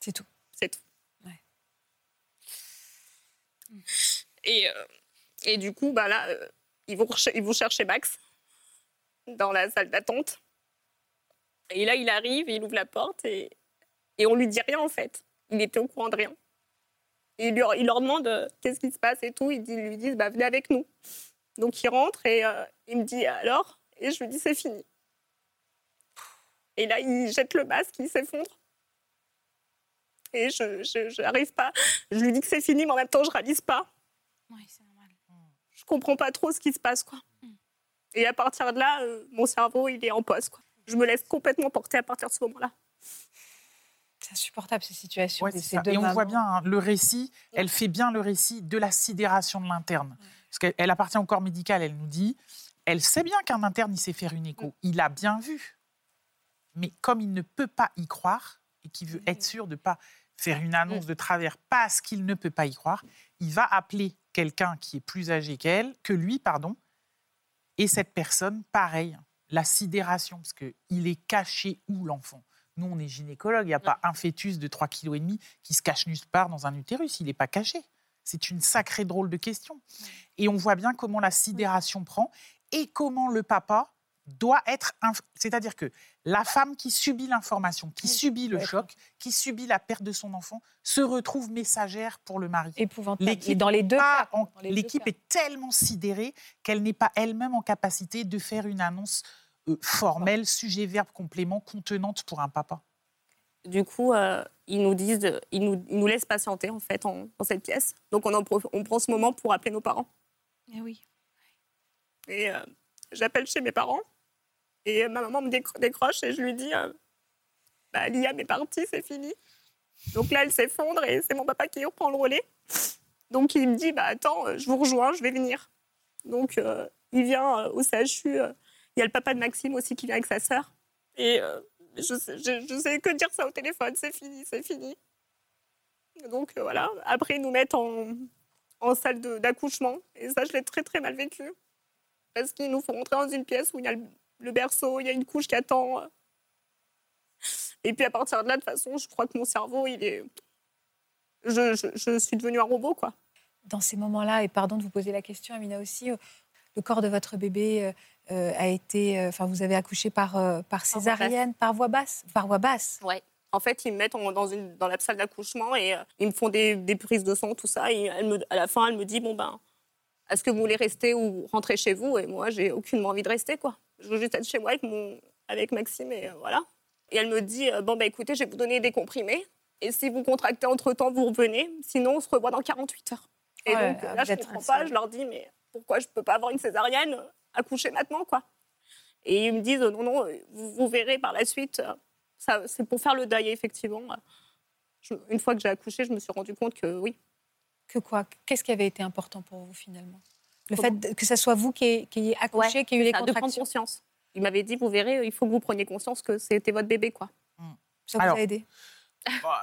C'est tout. C'est tout. Ouais. Et, euh, et du coup, bah là, euh, ils, vont ils vont chercher Max dans la salle d'attente. Et là, il arrive, il ouvre la porte et, et on lui dit rien en fait. Il était au courant de rien. Et il, leur, il leur demande euh, qu'est-ce qui se passe et tout. Ils dit- lui disent bah, venez avec nous. Donc il rentre et euh, il me dit alors? Et je lui dis c'est fini. Et là, il jette le masque, il s'effondre. Et je n'arrive pas. Je lui dis que c'est fini, mais en même temps, je réalise pas. Oui, c'est normal. Je comprends pas trop ce qui se passe, quoi. Et à partir de là, euh, mon cerveau, il est en pause, quoi. Je me laisse complètement porter à partir de ce moment-là. C'est insupportable ces situations. Ouais, ces- deux Et on voit bien hein, le récit, elle fait bien le récit de la sidération de l'interne. Parce qu'elle elle appartient au corps médical, elle nous dit, elle sait bien qu'un interne, il sait faire une écho. Il a bien vu. Mais comme il ne peut pas y croire, et qu'il veut être sûr de ne pas faire une annonce de travers parce qu'il ne peut pas y croire, il va appeler quelqu'un qui est plus âgé qu'elle, que lui, pardon, et cette personne, pareil, la sidération, parce qu'il est caché où l'enfant? Nous, on est gynécologue, il n'y a pas un fœtus de 3,5 kg qui se cache nulle part dans un utérus, il n'est pas caché. C'est une sacrée drôle de question. Et on voit bien comment la sidération prend et comment le papa doit être... inf- C'est-à-dire que la femme qui subit l'information, qui subit le choc, qui subit la perte de son enfant, se retrouve messagère pour le mari. Épouvantable. L'équipe dans les deux cas. en- Dans les deux L'équipe cas. est tellement sidérée qu'elle n'est pas elle-même en capacité de faire une annonce formelle, sujet, verbe, complément, contenante pour un papa. Du coup, euh, ils nous disent, ils nous, ils nous laissent patienter, en fait, en- dans cette pièce. Donc, on, en prof- on prend ce moment pour appeler nos parents. Eh oui. Et euh, j'appelle chez mes parents. Et ma maman me décro- décroche et je lui dis euh, bah, Liam est parti, c'est fini. Donc là, elle s'effondre et c'est mon papa qui reprend le relais. Donc il me dit bah, Attends, euh, je vous rejoins, je vais venir. Donc euh, il vient euh, au CHU. Il y a le papa de Maxime aussi qui vient avec sa sœur. Et euh, je, sais, que dire ça au téléphone c'est fini, c'est fini. Donc euh, voilà. Après, ils nous mettent en, salle d'accouchement. Et ça, je l'ai très très mal vécu parce qu'ils nous font rentrer dans une pièce où il y a le, berceau, il y a une couche qui attend. Et puis à partir de là, de toute façon, je crois que mon cerveau, il est. Je, je- je suis devenue un robot, quoi. Dans ces moments-là, et pardon de vous poser la question, Amina aussi, euh, le corps de votre bébé euh, euh, a été. euh, Enfin, vous avez accouché par, euh, par césarienne, par voie basse Par voie basse Ouais. En fait, ils me mettent en- dans, une, dans la salle d'accouchement et euh, ils me font des, des prises de sang, tout ça. Et elle me, à la fin, elle me dit Bon, ben, est-ce que vous voulez rester ou rentrer chez vous? Et moi, j'ai aucunement envie de rester, quoi. Je veux juste être chez moi avec, mon, avec Maxime et voilà. Et elle me dit Bon, ben, écoutez, je vais vous donner des comprimés. Et si vous contractez entre-temps, vous revenez. Sinon, on se revoit dans 48 heures. Et Ouais, donc, là, je êtes comprends pas. Je leur dis Mais pourquoi je peux pas avoir une césarienne Accoucher maintenant, quoi. Et ils me disent Non, non, vous, vous verrez par la suite. euh, ça, c'est pour faire le deuil, effectivement. Je- une fois que j'ai accouché, je me suis rendu compte que oui. Que quoi? Qu'est-ce qui avait été important pour vous finalement? Le Comment? fait que ce soit vous qui, ayez- qui accouché, qui ait eu les Ça, de prendre contractions conscience. il m'avait dit, vous verrez, il faut que vous preniez conscience que c'était votre bébé, quoi. Ça vous Alors, a aidé? Bah,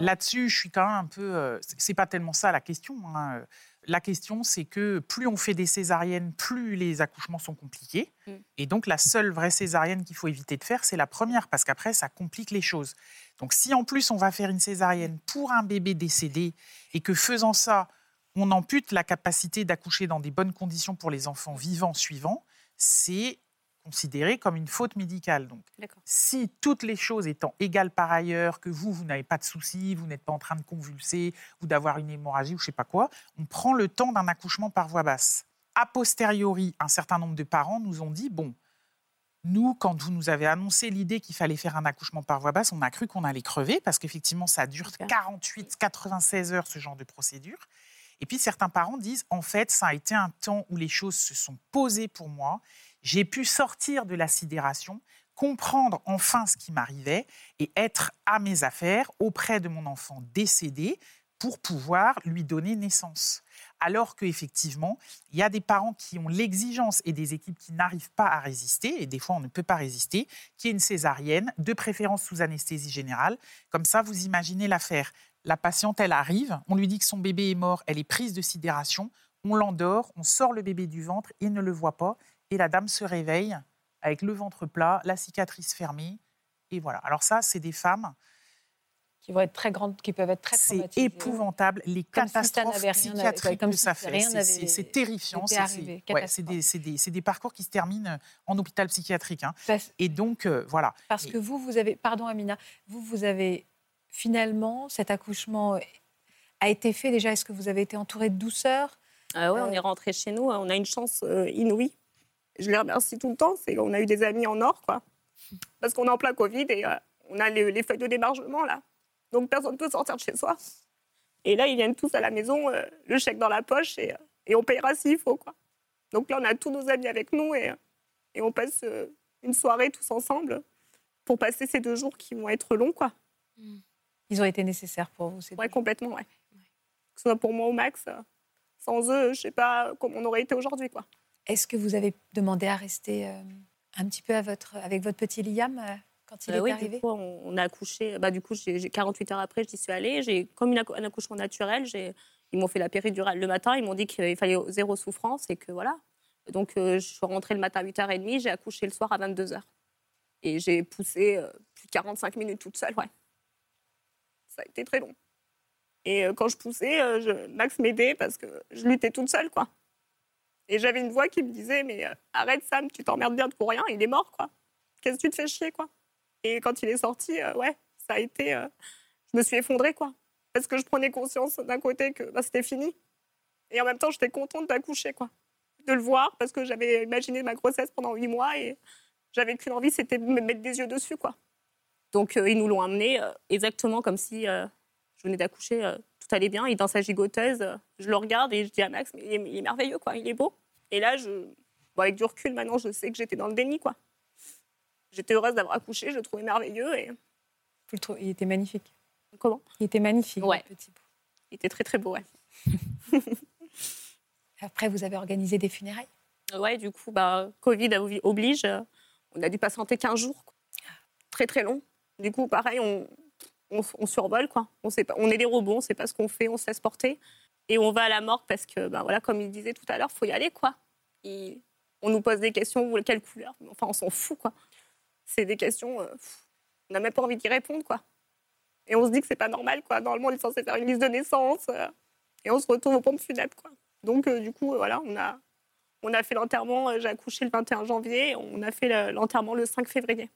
Là-dessus, je suis quand même un peu. euh, c'est- c'est pas tellement ça la question. hein. La question, c'est que plus on fait des césariennes, plus les accouchements sont compliqués. Mm. Et donc, la seule vraie césarienne qu'il faut éviter de faire, c'est la première, parce qu'après, ça complique les choses. Donc, si en plus on va faire une césarienne pour un bébé décédé et que faisant ça, on ampute la capacité d'accoucher dans des bonnes conditions pour les enfants vivants suivants, c'est considéré comme une faute médicale. Donc, si toutes les choses étant égales par ailleurs, que vous, vous n'avez pas de soucis, vous n'êtes pas en train de convulser ou d'avoir une hémorragie ou je sais pas quoi, on prend le temps d'un accouchement par voie basse. A posteriori, un certain nombre de parents nous ont dit, bon, nous, quand vous nous avez annoncé l'idée qu'il fallait faire un accouchement par voie basse, on a cru qu'on allait crever parce qu'effectivement, ça dure 48, 96 heures, ce genre de procédure. Et puis, certains parents disent, en fait, ça a été un temps où les choses se sont posées pour moi. J'ai pu sortir de la sidération, comprendre enfin ce qui m'arrivait et être à mes affaires auprès de mon enfant décédé pour pouvoir lui donner naissance. Alors qu'effectivement, il y a des parents qui ont l'exigence et des équipes qui n'arrivent pas à résister, et des fois on ne peut pas résister, qui est une césarienne, de préférence sous anesthésie générale. Comme ça, vous imaginez l'affaire. La patiente, elle arrive, on lui dit que son bébé est mort, elle est prise de sidération, on l'endort, on sort le bébé du ventre, il ne le voit pas, et la dame se réveille avec le ventre plat, la cicatrice fermée, et voilà. Alors ça, c'est des femmes Qui vont être très grandes, qui peuvent être très c'est traumatisées. épouvantable, les Comme si catastrophes rien- psychiatriques comme que si ça fait. C'est- terrifiant. c'est- ouais, des, parcours qui se terminent en hôpital psychiatrique. hein. Parce, Et donc, euh, voilà. parce Et- que vous, vous avez, pardon Amina, vous, vous avez finalement, cet accouchement a été fait déjà? Est-ce que vous avez été entourée de douceur? Ah ouais, on Euh, est rentré chez nous, on a une chance euh, inouïe. Je les remercie tout le temps, c'est on a eu des amis en or, quoi. Parce qu'on est en plein Covid et euh, on a les, les feuilles de démargement, là. Donc personne ne peut sortir de chez soi. Et là, ils viennent tous à la maison, euh, le chèque dans la poche, et, euh, et on payera s'il faut, quoi. Donc là, on a tous nos amis avec nous et, et on passe une soirée tous ensemble pour passer ces deux jours qui vont être longs, quoi. Ils ont été nécessaires pour vous ces Ouais, complètement, ouais. Que ce soit pour moi au max, sans eux, je sais pas comment on aurait été aujourd'hui, quoi. Est-ce que vous avez demandé à rester euh, un petit peu à votre, avec votre petit Liam euh, quand il Euh, est oui, arrivé? du coup, on, a accouché. Bah, du coup, j'ai j'ai- 48 heures après, j'y suis allée. J'ai comme une un accouchement naturel. j'ai- Ils m'ont fait la péridurale le matin. Ils m'ont dit qu'il fallait zéro souffrance et que voilà. Donc, euh, je suis rentrée le matin à 8h30. J'ai accouché le soir à 22h. Et j'ai poussé plus de 45 minutes toute seule. Ouais. Ça a été très long. Et quand je poussais, je- Max m'aidait parce que je luttais toute seule, quoi. Et j'avais une voix qui me disait Mais euh, arrête, Sam, tu t'emmerdes bien pour rien. Il est mort, quoi. Qu'est-ce que tu te fais chier, quoi? Et quand il est sorti, euh, ouais, ça a été. euh, je me suis effondrée, quoi. Parce que je prenais conscience d'un côté que bah, c'était fini. Et en même temps, j'étais contente d'accoucher, quoi. De le voir, parce que j'avais imaginé ma grossesse pendant huit mois et j'avais qu'une envie, c'était de me mettre des yeux dessus, quoi. Donc, ils nous l'ont amené euh, exactement comme si je venais d'accoucher, tout allait bien. Il est dans sa gigoteuse, je le regarde et je dis à Max, mais il est, il est merveilleux, quoi, il est beau. Et là, je, bon, avec du recul, maintenant, je sais que j'étais dans le déni, quoi. J'étais heureuse d'avoir accouché, je le trouvais merveilleux. Et Il était magnifique. comment? Il était magnifique, Ouais. petit. Il était très, très beau, ouais. Après, vous avez organisé des funérailles? Ouais, du coup, bah, Covid oblige. On a dû patienter 15 jours. quoi. Très, très long. Du coup, pareil, on, on, survole, quoi. On, sait pas, on est des robots, on ne sait pas ce qu'on fait, on se laisse porter. Et on va à la morgue parce que, bah, voilà, comme il disait tout à l'heure, il faut y aller, quoi. On nous pose des questions, quelle couleur Enfin, on s'en fout, quoi. C'est des questions, euh, on n'a même pas envie d'y répondre, quoi. Et on se dit que c'est pas normal, quoi. Normalement, on est censé faire une liste de naissance. euh, et on se retrouve aux pompes funèbres, quoi. Donc, euh, du coup, voilà, on a, on a fait l'enterrement, j'ai accouché le 21 janvier, on a fait le- l'enterrement le 5 février.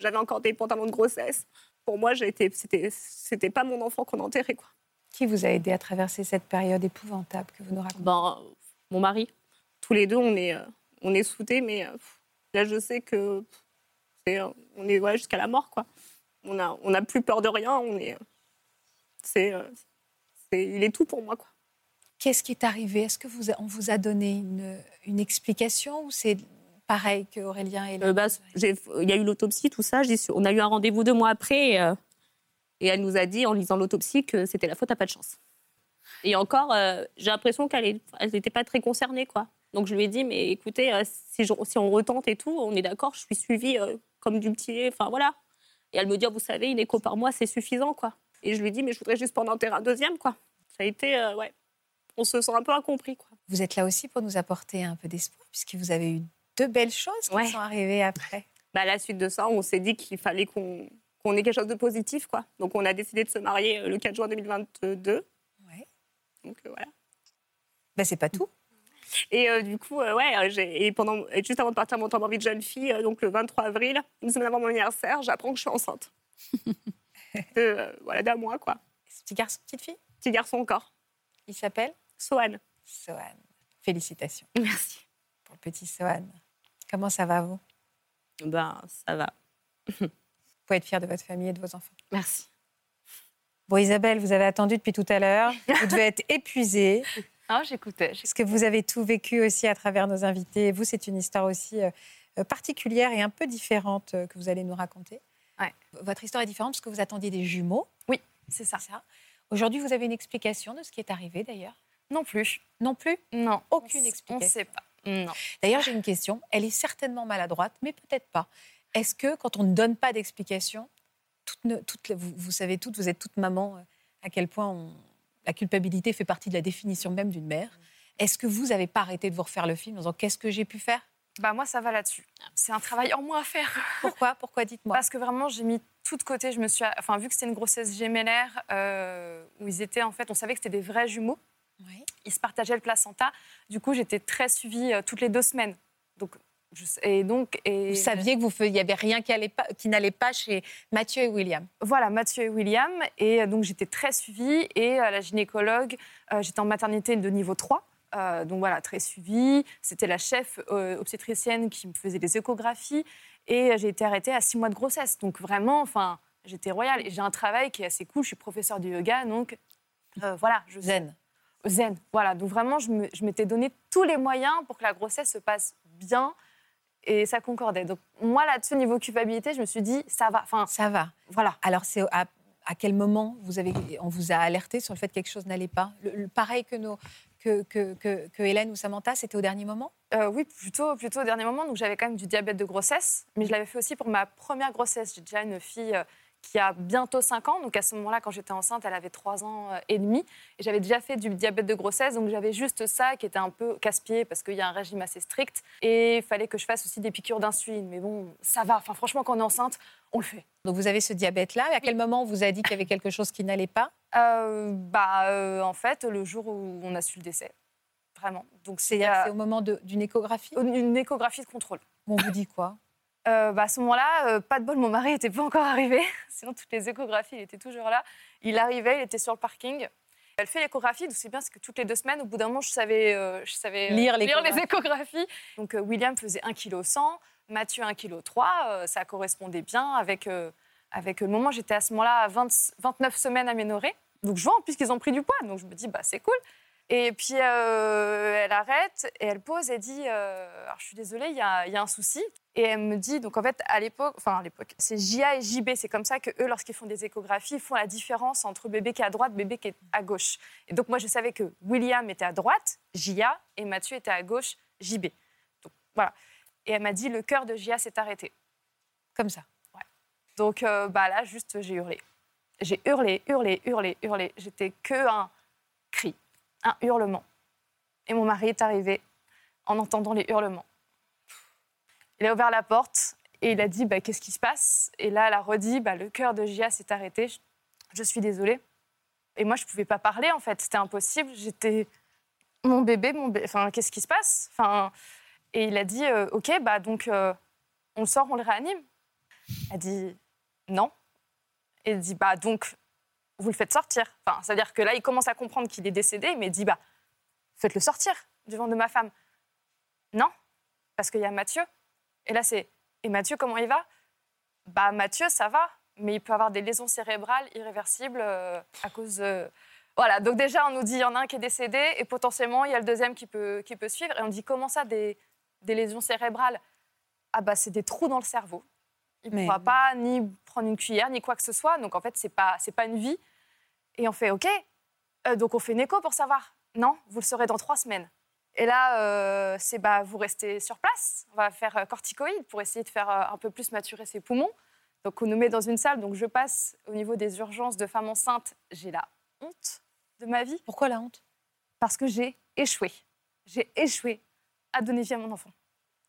J'avais encore des pantalons de grossesse. Pour moi, j'ai été- c'était c'était pas mon enfant qu'on enterrait. Quoi. Qui vous a aidé à traverser cette période épouvantable que vous nous racontez Ben, mon mari, tous les deux, on est, euh, on est soudés, mais euh, là, je sais que c'est, euh, on est ouais, jusqu'à la mort. Quoi. On n'a on a plus peur de rien. On est, c'est, c'est- il est tout pour moi. Quoi. Qu'est-ce qui est arrivé? Est-ce que vous a- on vous a donné une, une explication ou c'est pareil que Aurélien et Euh, bah, il y a eu l'autopsie, tout ça. On a eu un rendez-vous deux mois après. Et, euh, et elle nous a dit, en lisant l'autopsie, que c'était la faute à pas de chance. Et encore, euh, j'ai l'impression qu'elle n'était pas très concernée. quoi. Donc je lui ai dit, mais écoutez, euh, si, je- si on retente et tout, on est d'accord, je suis suivie euh, comme du petit, enfin voilà. Et elle me dit, oh, vous savez, une écho par mois, c'est suffisant, quoi. Et je lui ai dit, mais je voudrais juste prendre un terrain deuxième, quoi. Ça a été, euh, ouais, on se sent un peu incompris, quoi. Vous êtes là aussi pour nous apporter un peu d'espoir, puisque vous avez eu deux belles choses qui Ouais. sont arrivées après. Bah, à la suite de ça, on s'est dit qu'il fallait qu'on ait quelque chose de positif, quoi. Donc on a décidé de se marier euh, le 4 juin 2022. Ouais. Donc euh, voilà. Ben, c'est pas tout. Et euh, du coup, euh, ouais, et pendant, et juste avant de partir mon temps d'envie de jeune fille, euh, donc le 23 avril, une semaine avant mon anniversaire, j'apprends que je suis enceinte. de, voilà, d'un mois, quoi. Petit garçon, petite fille? Petit garçon encore. Il s'appelle? Sohan. Sohan. Félicitations Merci. pour le petit Sohan. Comment ça va, vous? Ben, ça va. Vous pouvez être fière de votre famille et de vos enfants. Merci. Bon, Isabelle, vous avez attendu depuis tout à l'heure. Vous devez être épuisée. Ah, j'écoutais. Parce que vous avez tout vécu aussi à travers nos invités. Vous, c'est une histoire aussi euh, euh, particulière et un peu différente euh, que vous allez nous raconter. Ouais. Votre histoire est différente parce que vous attendiez des jumeaux. Oui, c'est ça. Ça. Aujourd'hui, vous avez une explication de ce qui est arrivé d'ailleurs? Non plus. Non plus? Non. Aucune On explication. On ne sait pas. Non. D'ailleurs, j'ai une question. Elle est certainement maladroite, mais peut-être pas. Est-ce que quand on ne donne pas d'explication, toutes toutes vous, vous savez toutes, vous êtes toutes maman, euh, à quel point on- la culpabilité fait partie de la définition même d'une mère. Est-ce que vous n'avez pas arrêté de vous refaire le film en disant qu'est-ce que j'ai pu faire? Bah moi, ça va là-dessus. C'est un travail en moins à faire. Pourquoi? Pourquoi Dites-moi? Parce que vraiment, j'ai mis tout de côté. Je me suis, enfin, vu que c'était une grossesse gémellaire euh, où ils étaient en fait, on savait que c'était des vrais jumeaux. Oui. Ils se partageaient le placenta. Du coup, j'étais très suivie euh, toutes les deux semaines. Donc, je, et donc, et Vous saviez que vous il n'y avait rien qui, allait pas- qui n'allait pas chez Mathieu et William. Voilà, Mathieu et William. Et euh, donc, j'étais très suivie. Et euh, la gynécologue, euh, j'étais en maternité de niveau 3. euh, donc voilà, très suivie. C'était la chef euh, obstétricienne qui me faisait des échographies. Et j'ai été arrêtée à 6 mois de grossesse. Donc vraiment, enfin, j'étais royale. Et j'ai un travail qui est assez cool. Je suis professeure de yoga. Donc euh, voilà, je Zen. Zen. Voilà, donc vraiment, je m'étais donné tous les moyens pour que la grossesse se passe bien et ça concordait. Donc moi, là-dessus, niveau culpabilité, je me suis dit, ça va. Enfin, Ça va. voilà. Alors, c'est à, à quel moment vous avez, on vous a alerté sur le fait que quelque chose n'allait pas? Le- le- Pareil que, nos, que, que, que, que Hélène ou Samantha, c'était au dernier moment? Euh, oui, plutôt, plutôt au dernier moment. Donc j'avais quand même du diabète de grossesse, mais je l'avais fait aussi pour ma première grossesse. J'ai déjà une fille euh, qui a bientôt 5 ans. Donc à ce moment-là, quand j'étais enceinte, elle avait 3 ans euh, et demi. Et j'avais déjà fait du diabète de grossesse. Donc j'avais juste ça qui était un peu casse-pied parce qu'il y a un régime assez strict. Et il fallait que je fasse aussi des piqûres d'insuline. Mais bon, ça va. Enfin, franchement, quand on est enceinte, on le fait. Donc, vous avez ce diabète-là. À quel moment on vous a dit qu'il y avait quelque chose qui n'allait pas? Euh, bah, euh, en fait, le jour où on a su le décès. Vraiment. Donc c'est euh, au moment d'une échographie? Une échographie de contrôle. On vous dit quoi? Euh, bah, à ce moment-là, euh, pas de bol, mon mari n'était pas encore arrivé. Sinon, toutes les échographies, il était toujours là. Il arrivait, il était sur le parking. Elle fait l'échographie, donc c'est bien parce que toutes les deux semaines, au bout d'un moment, je savais, euh, je savais Lire les échographies. Donc William faisait 1,1 kg, Mathieu 1,3 kg. ça correspondait bien avec, avec le moment. J'étais à ce moment-là à 20 29 semaines aménorrhée. Donc je vois en plus qu'ils ont pris du poids. Donc je me dis, bah, c'est cool. Et puis euh, elle arrête et elle pose et dit euh, Alors je suis désolée, il y a, il y a un souci. Et elle me dit Donc en fait, à l'époque, enfin à l'époque, c'est JA et JB. C'est comme ça que eux, lorsqu'ils font des échographies, ils font la différence entre bébé qui est à droite, bébé qui est à gauche. Et donc moi, je savais que William était à droite, JA, et Mathieu était à gauche, JB. Donc voilà. Et elle m'a dit Le cœur de JA s'est arrêté. Comme ça. Donc euh, bah là, juste, j'ai hurlé. J'ai hurlé, hurlé, hurlé, hurlé. J'étais que un cri, un hurlement. Et mon mari est arrivé en entendant les hurlements. Il a ouvert la porte et il a dit bah, Qu'est-ce qui se passe? Et là, elle a redit bah, Le cœur de Gia s'est arrêté. Je, suis désolée. Et moi, je pouvais pas parler, en fait. C'était impossible. J'étais. Mon bébé, mon bébé. Enfin, qu'est-ce qui se passe? Et il a dit euh, Ok, bah, donc, euh, on sort, on le réanime. Elle dit Non. Et il dit Bah, donc, vous le faites sortir. Enfin, c'est-à-dire que là, il commence à comprendre qu'il est décédé, mais il dit Bah, faites-le sortir du ventre de ma femme. Non, parce qu'il y a Mathieu. Et là, c'est Et Mathieu, comment il va? Bah, Mathieu, ça va, mais il peut avoir des lésions cérébrales irréversibles euh, à cause. de- Voilà, donc déjà, on nous dit il y en a un qui est décédé et potentiellement, il y a le deuxième qui peut, qui peut suivre. Et on dit Comment ça, des, des lésions cérébrales? Ah, bah, c'est des trous dans le cerveau. Il ne Mais- pourra pas ni prendre une cuillère, ni quoi que ce soit. Donc, en fait, ce n'est pas, c'est pas une vie. Et on fait OK. Euh, donc, on fait une écho pour savoir. Non, vous le saurez dans trois semaines. Et là, euh, c'est bah, vous restez sur place, on va faire euh, corticoïdes pour essayer de faire euh, un peu plus maturer ses poumons. Donc on nous met dans une salle, donc je passe au niveau des urgences de femmes enceintes, j'ai la honte de ma vie. Pourquoi la honte? Parce que j'ai échoué. J'ai échoué à donner vie à mon enfant.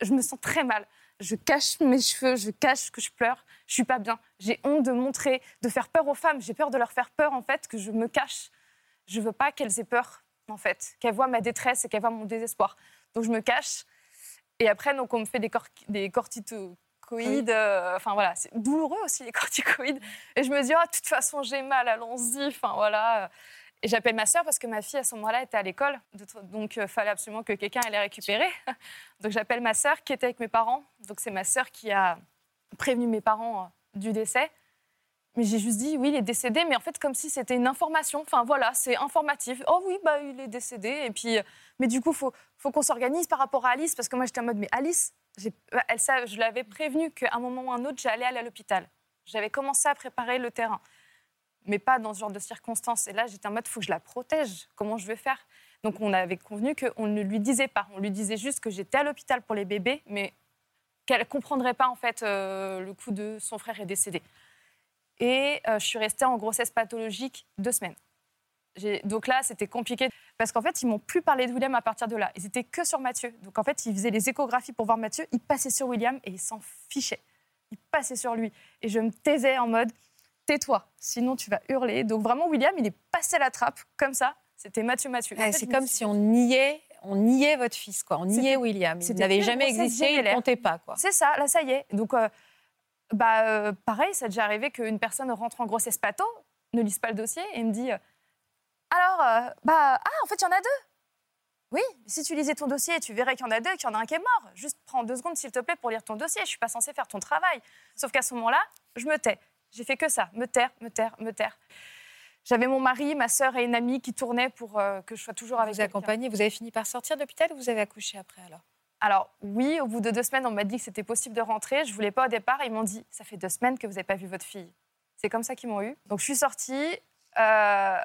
Je me sens très mal. Je cache mes cheveux, je cache que je pleure. Je suis pas bien. J'ai honte de montrer, de faire peur aux femmes. J'ai peur de leur faire peur, en fait, que je me cache. Je veux pas qu'elles aient peur, en fait, qu'elles voient ma détresse et qu'elles voient mon désespoir. Donc je me cache. Et après, donc, on me fait des, cor- des corticoïdes. euh, Enfin voilà, c'est douloureux aussi les corticoïdes. Et je me dis, oh, de toute façon, j'ai mal, allons-y. Enfin voilà. J'appelle ma sœur parce que ma fille, à ce moment-là, était à l'école. Donc, il fallait absolument que quelqu'un allait récupérer. Donc, j'appelle ma sœur qui était avec mes parents. Donc, c'est ma sœur qui a prévenu mes parents euh, du décès. Mais j'ai juste dit, oui, il est décédé, mais en fait, comme si c'était une information. Enfin, voilà, c'est informatif. Oh oui, bah, il est décédé. Et puis, euh, mais du coup, il faut, faut qu'on s'organise par rapport à Alice, parce que moi, j'étais en mode, mais Alice, elle, ça, je l'avais prévenue qu'à un moment ou un autre, j'allais aller à l'hôpital. J'avais commencé à préparer le terrain, mais pas dans ce genre de circonstances. Et là, j'étais en mode, il faut que je la protège. Comment je vais faire? Donc, on avait convenu qu'on ne lui disait pas. On lui disait juste que j'étais à l'hôpital pour les bébés, mais qu'elle ne comprendrait pas, en fait, euh, le coup de son frère est décédé. Et euh, je suis restée en grossesse pathologique deux semaines. Donc là, c'était compliqué parce qu'en fait, ils m'ont plus parlé de William à partir de là. Ils étaient que sur Mathieu. Donc en fait, ils faisaient les échographies pour voir Mathieu. Ils passaient sur William et ils s'en fichaient. Ils passaient sur lui. Et je me taisais en mode tais-toi, sinon tu vas hurler. Donc vraiment, William, il est passé à la trappe comme ça. C'était Mathieu Mathieu. C'est comme si on niait, on niait votre fils, quoi. On niait William. Il n'avait jamais existé, il ne comptait pas, quoi. C'est ça, là, ça y est. Donc, euh, bah, euh, pareil, ça a déjà arrivé qu'une personne rentre en grossesse pato, ne lise pas le dossier et me dit euh, Alors, bah, ah, en fait, il y en a deux. Oui, si tu lisais ton dossier, tu verrais qu'il y en a deux, qu'il y en a un qui est mort. Juste prends deux secondes, s'il te plaît, pour lire ton dossier. Je suis pas censée faire ton travail. Sauf qu'à ce moment-là, je me tais. J'ai fait que ça, me taire, me taire, me taire. J'avais mon mari, ma sœur et une amie qui tournaient pour euh, que je sois toujours avec Vous accompagnez, vous avez fini par sortir de l'hôpital ou vous avez accouché après, alors? Alors oui, au bout de deux semaines, on m'a dit que c'était possible de rentrer. Je voulais pas au départ. Ils m'ont dit, ça fait deux semaines que vous n'avez pas vu votre fille. C'est comme ça qu'ils m'ont eu. Donc je suis sortie. euh,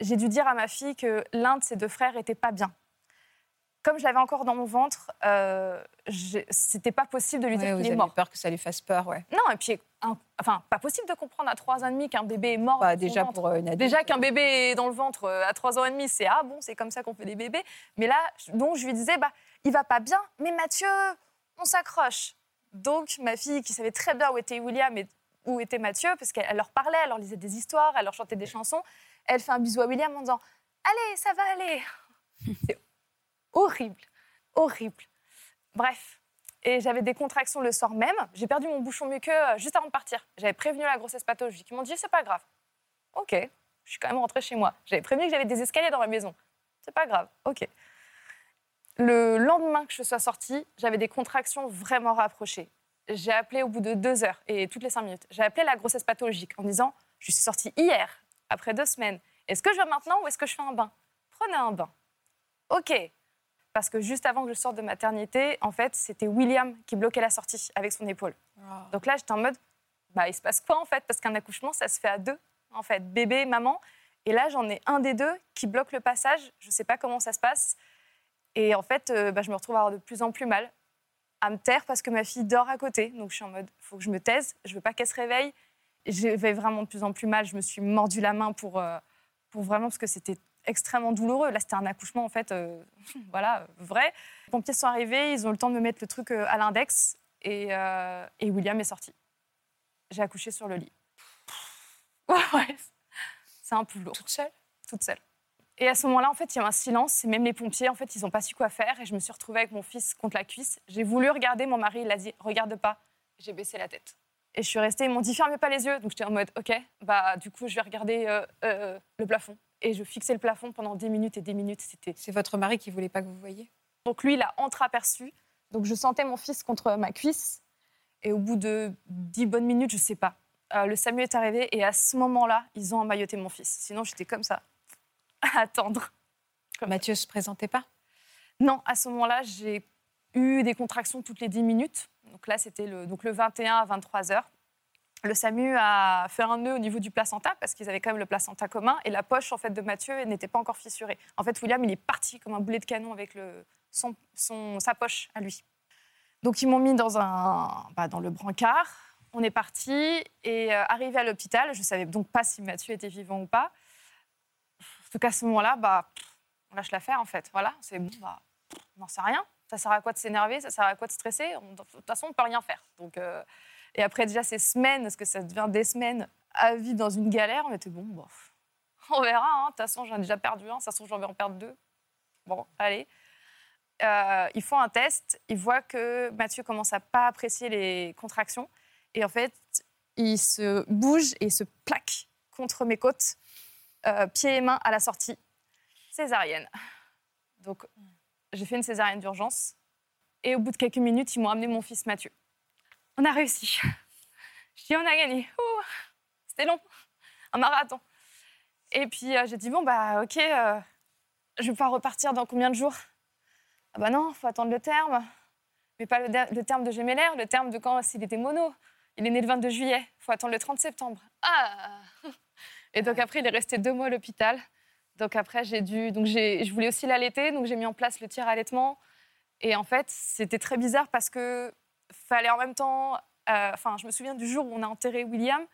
J'ai dû dire à ma fille que l'un de ses deux frères était pas bien. Comme je l'avais encore dans mon ventre, euh, c'était pas possible de lui dire qu'il est mort. peur que ça lui fasse peur, ouais. Non, et puis, un- enfin, pas possible de comprendre à trois ans et demi qu'un bébé est mort. Bah, déjà ventre. pour euh, une adulte. Déjà qu'un bébé est dans le ventre euh, à 3 ans et demi, c'est ah bon, c'est comme ça qu'on fait des bébés. Mais là, donc je lui disais, bah, il va pas bien, mais Mathieu, on s'accroche. Donc ma fille, qui savait très bien où était William et où était Mathieu, parce qu'elle elle leur parlait, elle leur lisait des histoires, elle leur chantait des chansons, elle fait un bisou à William en disant, allez, ça va aller. horrible, horrible. Bref. Et j'avais des contractions le soir même. J'ai perdu mon bouchon muqueux euh, juste avant de partir. J'avais prévenu la grossesse pathologique. Ils m'ont dit, c'est pas grave. Ok, je suis quand même rentrée chez moi. J'avais prévenu que j'avais des escaliers dans ma maison. C'est pas grave, ok. Le lendemain que je sois sortie, j'avais des contractions vraiment rapprochées. J'ai appelé au bout de deux heures et toutes les cinq minutes. J'ai appelé la grossesse pathologique en disant Je suis sortie hier, après deux semaines. Est-ce que je vais maintenant ou est-ce que je fais un bain? Prenez un bain. Ok. Parce que juste avant que je sorte de maternité, en fait, c'était William qui bloquait la sortie avec son épaule. Donc là, j'étais en mode, bah, il se passe quoi en fait? Parce qu'un accouchement, ça se fait à deux, en fait, bébé, maman. Et là, j'en ai un des deux qui bloque le passage. Je ne sais pas comment ça se passe. Et en fait, euh, bah, je me retrouve à avoir de plus en plus mal, à me taire parce que ma fille dort à côté. Donc je suis en mode, il faut que je me taise. Je veux pas qu'elle se réveille. J'avais vraiment de plus en plus mal. Je me suis mordu la main pour, euh, pour vraiment parce que c'était extrêmement douloureux. Là, c'était un accouchement en fait, euh, voilà, vrai. Les pompiers sont arrivés, ils ont eu le temps de me mettre le truc euh, à l'index et, euh, et William est sorti. J'ai accouché sur le lit. Ouais, c'est un peu lourd. Toute seule? Toute seule. Et à ce moment-là, en fait, il y a un silence. Et même les pompiers, en fait, ils n'ont pas su quoi faire. Et je me suis retrouvée avec mon fils contre la cuisse. J'ai voulu regarder mon mari. Il a dit Regarde pas. J'ai baissé la tête. Et je suis restée. Ils m'ont dit Fermez pas les yeux. Donc j'étais en mode Ok, bah du coup, je vais regarder euh, euh, le plafond. Et je fixais le plafond pendant des minutes et des minutes. C'était. C'est votre mari qui voulait pas que vous voyiez Donc lui, il a entreaperçu. Donc je sentais mon fils contre ma cuisse. Et au bout de dix bonnes minutes, je sais pas, euh, le SAMU est arrivé. Et à ce moment-là, ils ont emmailloté mon fils. Sinon, j'étais comme ça, à attendre. Mathieu se présentait pas? Non, à ce moment-là, j'ai eu des contractions toutes les 10 minutes. Donc là, c'était le, donc le 21 à 23 heures. Le SAMU a fait un nœud au niveau du placenta parce qu'ils avaient quand même le placenta commun et la poche en fait de Mathieu n'était pas encore fissurée. En fait, William il est parti comme un boulet de canon avec le, son, son- sa poche à lui. Donc ils m'ont mis dans un bah, dans le brancard. On est parti et euh, arrivé à l'hôpital, je savais donc pas si Mathieu était vivant ou pas. En tout cas, à ce moment-là, bah, on lâche l'affaire en fait. Voilà, c'est bon, bah, on n'en sait rien. Ça sert à quoi de s'énerver? Ça sert à quoi de stresser? De toute façon, on peut rien faire. Donc, euh, et après déjà ces semaines, parce que ça devient des semaines à vie dans une galère, on était bon, bon, on verra. hein. De toute façon, j'en ai déjà perdu un, ça se trouve, j'en vais en perdre deux. Bon, allez. Euh, ils font un test, ils voient que Mathieu commence à pas apprécier les contractions. Et en fait, il se bouge et se plaque contre mes côtes, euh, pieds et mains à la sortie. Césarienne. Donc, j'ai fait une césarienne d'urgence. Et au bout de quelques minutes, ils m'ont amené mon fils Mathieu. On a réussi. Je dis, on a gagné. C'était long, un marathon. Et puis, euh, j'ai dit, bon, bah, ok, euh, je vais pas repartir dans combien de jours? Ah bah non, faut attendre le terme. Mais pas le, terme de Gémellaire, le terme de quand s'il était mono. Il est né le 22 juillet, faut attendre le 30 septembre. Ah Et donc après, il est resté deux mois à l'hôpital. Donc après, j'ai dû, donc je voulais aussi l'allaiter, donc j'ai mis en place le tir allaitement. Et en fait, c'était très bizarre parce que fallait en même temps. euh, Enfin, je me souviens du jour où on a enterré William.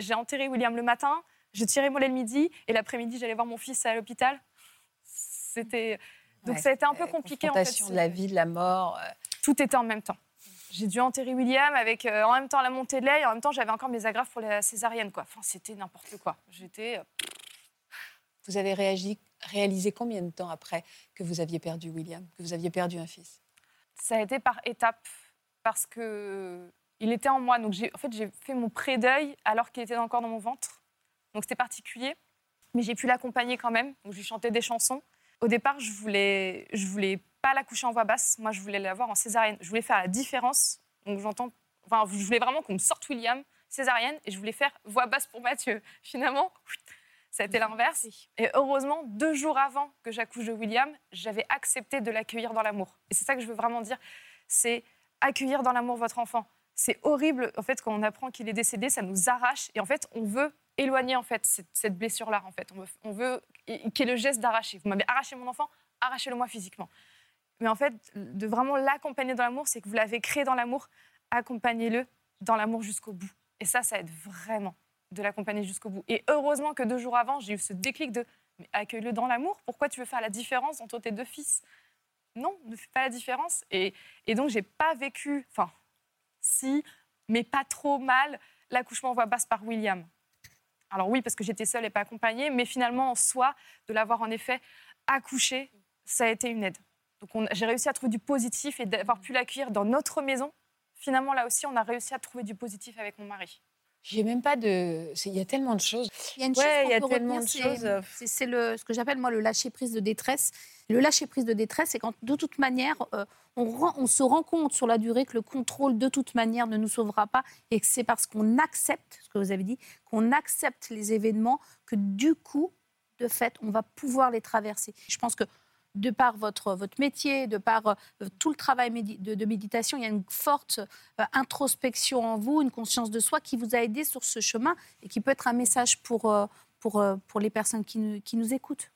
J'ai enterré William le matin, j'ai tiré mon lait le midi, et l'après-midi, j'allais voir mon fils à l'hôpital. C'était donc Ouais, ça a été un peu compliqué en fait. de la vie, de la mort. euh, Tout était en même temps. J'ai dû enterrer William avec euh, en même temps la montée de lait et en même temps j'avais encore mes agrafes pour la césarienne quoi. Enfin c'était n'importe quoi. J'étais Vous avez réagi, réalisé combien de temps après que vous aviez perdu William, que vous aviez perdu un fils? Ça a été par étapes parce que il était en moi donc en fait j'ai fait mon pré-deuil alors qu'il était encore dans mon ventre. Donc c'était particulier mais j'ai pu l'accompagner quand même. Donc je lui chantais des chansons. Au départ, je voulais je voulais pas l'accoucher en voix basse. Moi, je voulais l'avoir en césarienne. Je voulais faire la différence. Donc j'entends enfin je voulais vraiment qu'on me sorte William césarienne et je voulais faire voix basse pour Mathieu. Finalement, ça a été l'inverse. Et heureusement, deux jours avant que j'accouche de William, j'avais accepté de l'accueillir dans l'amour. Et c'est ça que je veux vraiment dire, c'est accueillir dans l'amour votre enfant. C'est horrible, en fait, quand on apprend qu'il est décédé, ça nous arrache. Et en fait, on veut éloigner en fait cette, blessure-là. En fait, on veut, on veut qu'il y ait le geste d'arracher. Vous m'avez arraché mon enfant, arrachez-le moi physiquement. Mais en fait, de vraiment l'accompagner dans l'amour, c'est que vous l'avez créé dans l'amour, accompagnez-le dans l'amour jusqu'au bout. Et ça, ça aide vraiment de l'accompagner jusqu'au bout. Et heureusement que deux jours avant, j'ai eu ce déclic de accueille-le dans l'amour. Pourquoi tu veux faire la différence entre tes deux fils? Non, ne fais pas la différence. Et, et donc, j'ai pas vécu, enfin, si, mais pas trop mal, l'accouchement en voix basse par William. Alors oui, parce que j'étais seule et pas accompagnée, mais finalement, en soi, de l'avoir en effet accouché, ça a été une aide. Donc on- j'ai réussi à trouver du positif et d'avoir pu l'accueillir dans notre maison. Finalement, là aussi, on a réussi à trouver du positif avec mon mari. J'ai même pas de. Il y a tellement de choses. Il y a une Ouais, chose il y a tellement retenir, de choses, euh, c'est- C'est le ce que j'appelle moi le lâcher prise de détresse. Le lâcher prise de détresse, c'est quand de toute manière euh, on, rend- on se rend compte sur la durée que le contrôle de toute manière ne nous sauvera pas et que c'est parce qu'on accepte ce que vous avez dit, qu'on accepte les événements que du coup, de fait, on va pouvoir les traverser. Je pense que de par votre, votre métier, de par euh, tout le travail médi- de, de méditation, il y a une forte euh, introspection en vous, une conscience de soi qui vous a aidé sur ce chemin et qui peut être un message pour, euh, pour, pour les personnes qui nous, qui nous écoutent.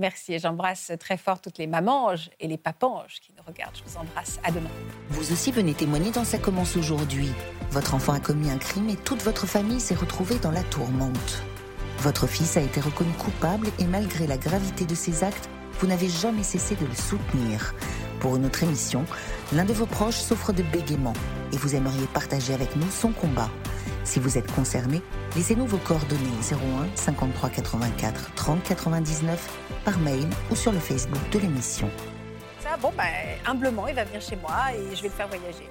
Merci et j'embrasse très fort toutes les mamanges et les papanges qui nous regardent. Je vous embrasse. À demain. Vous aussi venez témoigner dans Ça commence aujourd'hui. Votre enfant a commis un crime et toute votre famille s'est retrouvée dans la tourmente. Votre fils a été reconnu coupable et malgré la gravité de ses actes, vous n'avez jamais cessé de le soutenir. Pour une autre émission, l'un de vos proches souffre de bégaiement et vous aimeriez partager avec nous son combat. Si vous êtes concerné, laissez-nous vos coordonnées 01 53 84 30 99 par mail ou sur le Facebook de l'émission. Ça, bon, ben, humblement, il va venir chez moi et je vais le faire voyager.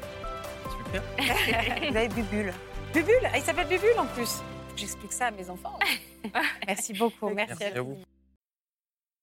Super. Vous avez Bubule. Bubule Ah, Il s'appelle Bubule en plus. J'explique ça à mes enfants. Merci beaucoup. Merci, Merci à vous.